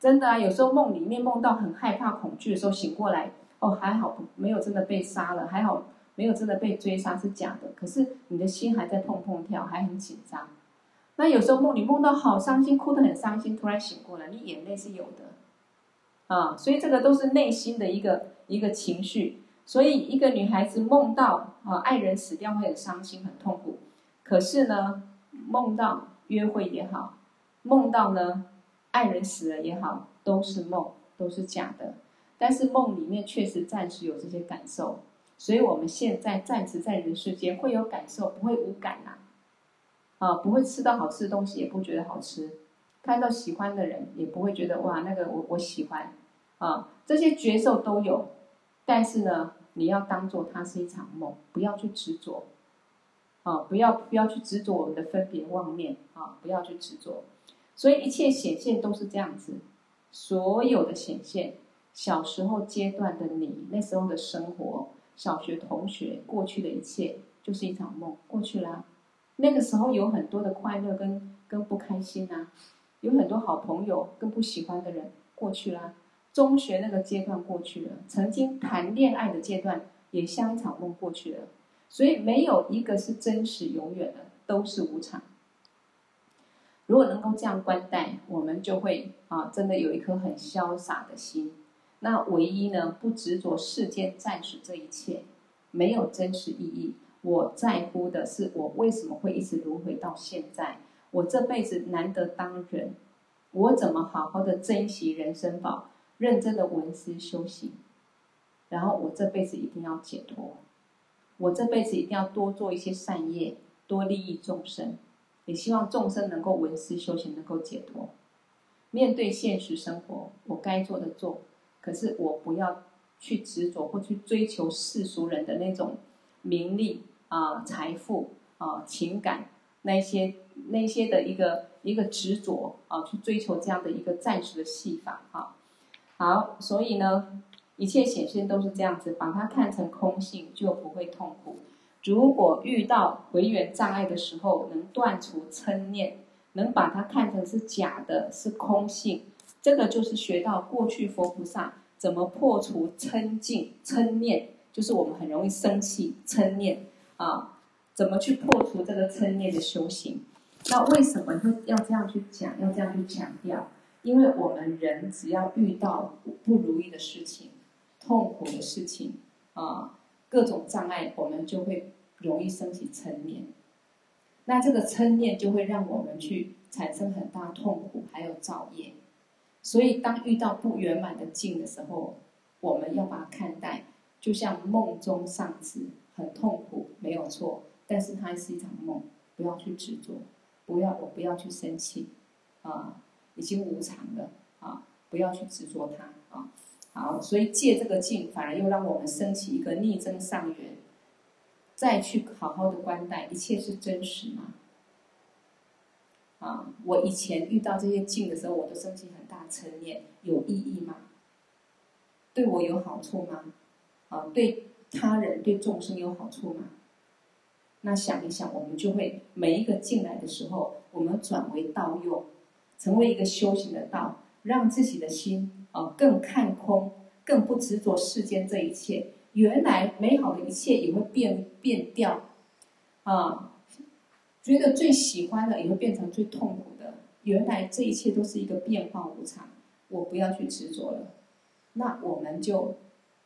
真的啊，有时候梦里面梦到很害怕、恐惧的时候，醒过来，哦，还好没有真的被杀了，还好没有真的被追杀，是假的。可是你的心还在砰砰跳，还很紧张。那有时候梦里梦到好伤心，哭得很伤心，突然醒过来，你眼泪是有的，啊，所以这个都是内心的一个一个情绪。所以，一个女孩子梦到啊爱人死掉会很伤心、很痛苦。可是呢，梦到约会也好，梦到呢爱人死了也好，都是梦，都是假的。但是梦里面确实暂时有这些感受，所以我们现在暂时在人世间会有感受，不会无感呐。啊，不会吃到好吃的东西也不觉得好吃，看到喜欢的人也不会觉得哇那个我我喜欢啊，这些觉受都有，但是呢。你要当做它是一场梦，不要去执着，啊，不要不要去执着我们的分别妄念，啊，不要去执着。所以一切显现都是这样子，所有的显现，小时候阶段的你，那时候的生活，小学同学，过去的一切就是一场梦，过去啦。那个时候有很多的快乐跟跟不开心呐，有很多好朋友跟不喜欢的人，过去啦。中学那个阶段过去了，曾经谈恋爱的阶段也像一场梦过去了，所以没有一个是真实永远的，都是无常。如果能够这样观待，我们就会啊，真的有一颗很潇洒的心。那唯一呢，不执着世间暂时这一切，没有真实意义。我在乎的是，我为什么会一直轮回到现在？我这辈子难得当人，我怎么好好的珍惜人生宝？认真的闻思修行，然后我这辈子一定要解脱，我这辈子一定要多做一些善业，多利益众生，也希望众生能够闻思修行，能够解脱。面对现实生活，我该做的做，可是我不要去执着或去追求世俗人的那种名利啊、财富啊、情感那些那些的一个一个执着啊、去追求这样的一个暂时的戏法啊。好，所以呢，一切显现都是这样子，把它看成空性，就不会痛苦。如果遇到回缘障碍的时候，能断除嗔念，能把它看成是假的，是空性，这个就是学到过去佛菩萨怎么破除嗔境、嗔念，就是我们很容易生气、嗔念啊，怎么去破除这个嗔念的修行？那为什么会要这样去讲，要这样去强调？因为我们人只要遇到不如意的事情、痛苦的事情啊，各种障碍，我们就会容易升起嗔念。那这个嗔念就会让我们去产生很大痛苦，还有造业。所以，当遇到不圆满的境的时候，我们要把它看待，就像梦中丧子，很痛苦，没有错。但是它是一场梦，不要去执着。不要，我不要去生气，啊，已经无常了，啊，不要去执着它，啊，好，所以借这个境，反而又让我们升起一个逆增上缘，再去好好的观待，一切是真实吗？啊，我以前遇到这些境的时候，我都升起很大嗔念，有意义吗？对我有好处吗？啊，对他人、对众生有好处吗？那想一想，我们就会每一个进来的时候，我们转为道用，成为一个修行的道，让自己的心啊更看空，更不执着世间这一切。原来美好的一切也会变变掉，啊，觉得最喜欢的也会变成最痛苦的。原来这一切都是一个变化无常，我不要去执着了。那我们就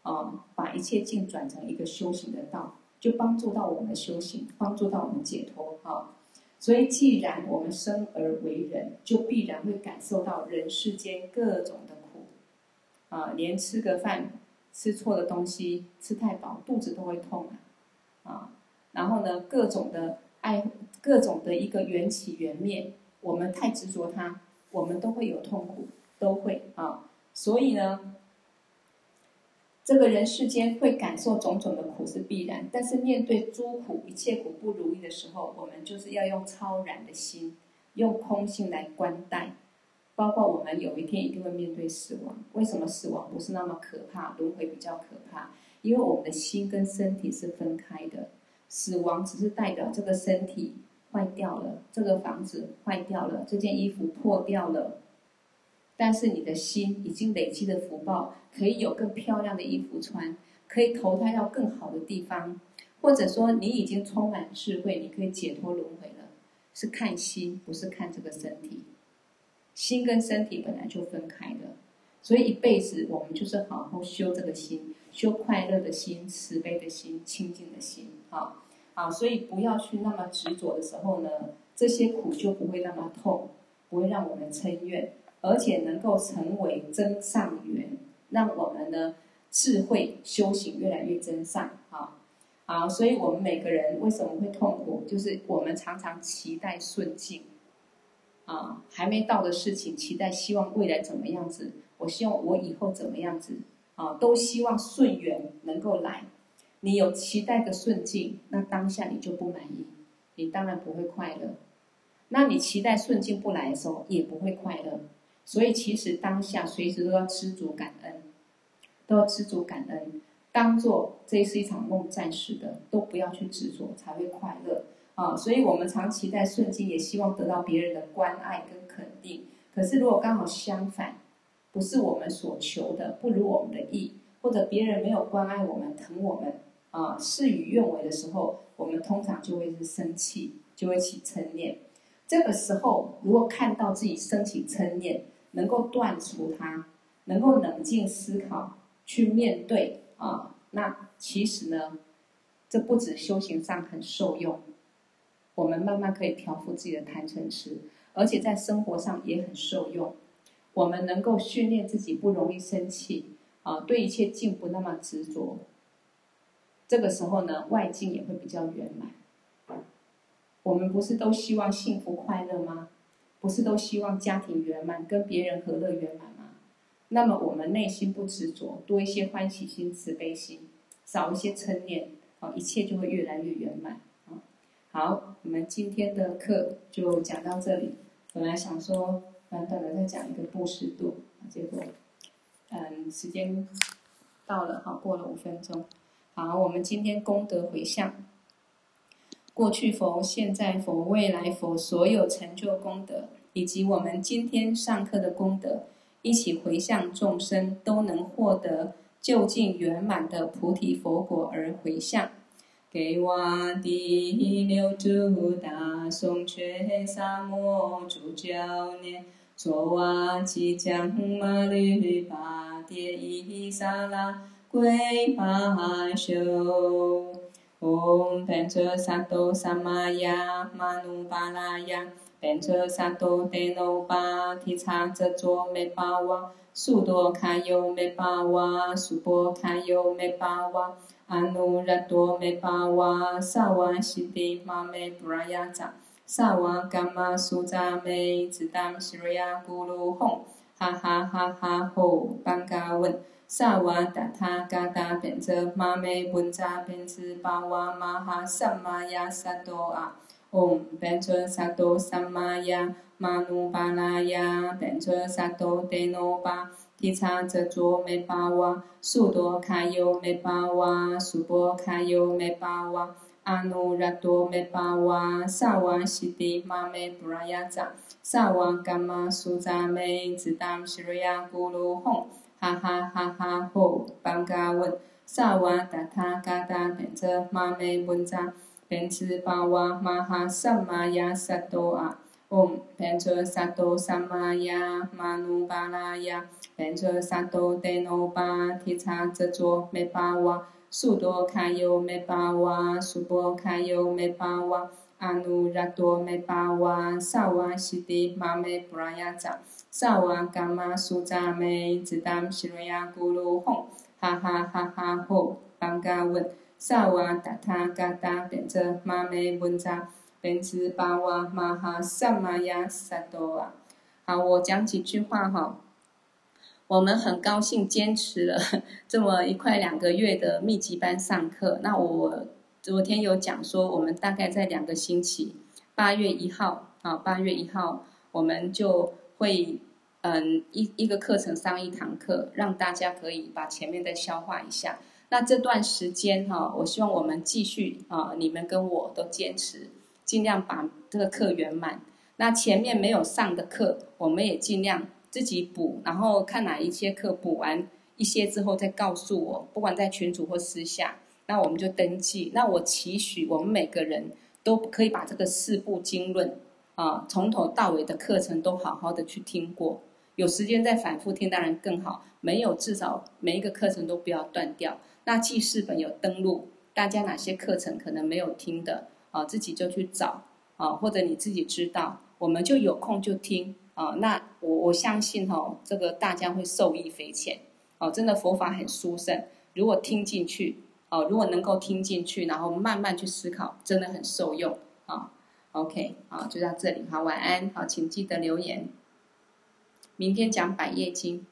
啊把一切境转成一个修行的道。就帮助到我们修行，帮助到我们解脱啊！所以，既然我们生而为人，就必然会感受到人世间各种的苦啊！连吃个饭，吃错的东西，吃太饱，肚子都会痛啊！啊，然后呢，各种的爱，各种的一个缘起缘灭，我们太执着它，我们都会有痛苦，都会啊！所以呢。这个人世间会感受种种的苦是必然，但是面对诸苦、一切苦不如意的时候，我们就是要用超然的心，用空性来观待。包括我们有一天一定会面对死亡，为什么死亡不是那么可怕，轮回比较可怕？因为我们的心跟身体是分开的，死亡只是代表这个身体坏掉了，这个房子坏掉了，这件衣服破掉了。但是你的心已经累积的福报，可以有更漂亮的衣服穿，可以投胎到更好的地方，或者说你已经充满智慧，你可以解脱轮回了。是看心，不是看这个身体。心跟身体本来就分开的，所以一辈子我们就是好好修这个心，修快乐的心、慈悲的心、清净的心。好，好，所以不要去那么执着的时候呢，这些苦就不会那么痛，不会让我们嗔怨。而且能够成为增上缘，让我们的智慧修行越来越增上。啊，好，所以我们每个人为什么会痛苦？就是我们常常期待顺境，啊，还没到的事情，期待希望未来怎么样子？我希望我以后怎么样子？啊，都希望顺缘能够来。你有期待的顺境，那当下你就不满意，你当然不会快乐。那你期待顺境不来的时候，也不会快乐。所以，其实当下随时都要知足感恩，都要知足感恩，当做这是一场梦，暂时的，都不要去执着，才会快乐啊！所以我们常期待顺境，也希望得到别人的关爱跟肯定。可是，如果刚好相反，不是我们所求的，不如我们的意，或者别人没有关爱我们、疼我们啊，事与愿违的时候，我们通常就会是生气，就会起嗔念。这个时候，如果看到自己升起嗔念，能够断除它，能够冷静思考，去面对啊，那其实呢，这不止修行上很受用，我们慢慢可以调伏自己的贪嗔痴，而且在生活上也很受用。我们能够训练自己不容易生气啊，对一切境不那么执着。这个时候呢，外境也会比较圆满。我们不是都希望幸福快乐吗？不是都希望家庭圆满，跟别人和乐圆满吗？那么我们内心不执着，多一些欢喜心、慈悲心，少一些嗔念，一切就会越来越圆满。好，我们今天的课就讲到这里。本来想说短短的再讲一个布施度，结果，嗯，时间到了，好，过了五分钟。好，我们今天功德回向。过去佛、现在佛、未来佛所有成就功德，以及我们今天上课的功德，一起回向众生，都能获得究竟圆满的菩提佛果而回向。给瓦帝六祖大宋却萨摩主教念，卓瓦吉将马律巴迭伊萨拉归巴修。唵，班卓萨埵萨玛雅玛努巴拉雅，班卓萨埵德耨巴提叉遮卓梅巴哇，苏多卡尤梅巴哇，苏波卡萨瓦达他嘎达频出，玛美文扎频次巴瓦玛哈萨玛雅萨多啊，嗡频出萨多萨玛雅，玛努巴拉雅频出萨多提努巴，提查哲卓美巴瓦，苏多卡尤美巴瓦，苏波卡尤美巴瓦，阿努拉多美巴瓦，萨瓦西迪玛美布拉雅赞，萨瓦甘玛苏扎美，次达西瑞亚咕噜哄。哈哈哈哈！吼，班嘎文，萨瓦达他嘎达变则玛美文扎变兹巴瓦玛哈萨玛亚萨多啊，唵，变则萨多萨玛亚玛努巴拉亚，变则萨多德诺巴提叉遮卓梅巴瓦，苏多卡尤梅巴瓦，苏波卡尤梅巴瓦，阿努拉多梅巴瓦，萨瓦西迪玛美布拉亚扎。萨瓦伽玛苏扎梅，只当西瑞亚咕噜吽，哈哈哈哈吼，班嘎问，萨瓦达他嘎达变则玛美文扎，变兹巴瓦玛哈萨玛亚萨多啊。好，我讲几句话哈。我们很高兴坚持了这么一快两个月的密集班上课。那我昨天有讲说，我们大概在两个星期，八月一号啊，八月一号我们就。会，嗯，一一个课程上一堂课，让大家可以把前面再消化一下。那这段时间哈，我希望我们继续啊，你们跟我都坚持，尽量把这个课圆满。那前面没有上的课，我们也尽量自己补，然后看哪一些课补完一些之后再告诉我，不管在群组或私下，那我们就登记。那我期许我们每个人都可以把这个四部经论。啊，从头到尾的课程都好好的去听过，有时间再反复听当然更好。没有，至少每一个课程都不要断掉。那记事本有登录，大家哪些课程可能没有听的啊，自己就去找啊，或者你自己知道，我们就有空就听啊。那我我相信哈、哦，这个大家会受益匪浅哦。真的佛法很殊胜，如果听进去哦，如果能够听进去，然后慢慢去思考，真的很受用。OK，好，就到这里，好，晚安，好，请记得留言。明天讲百叶经。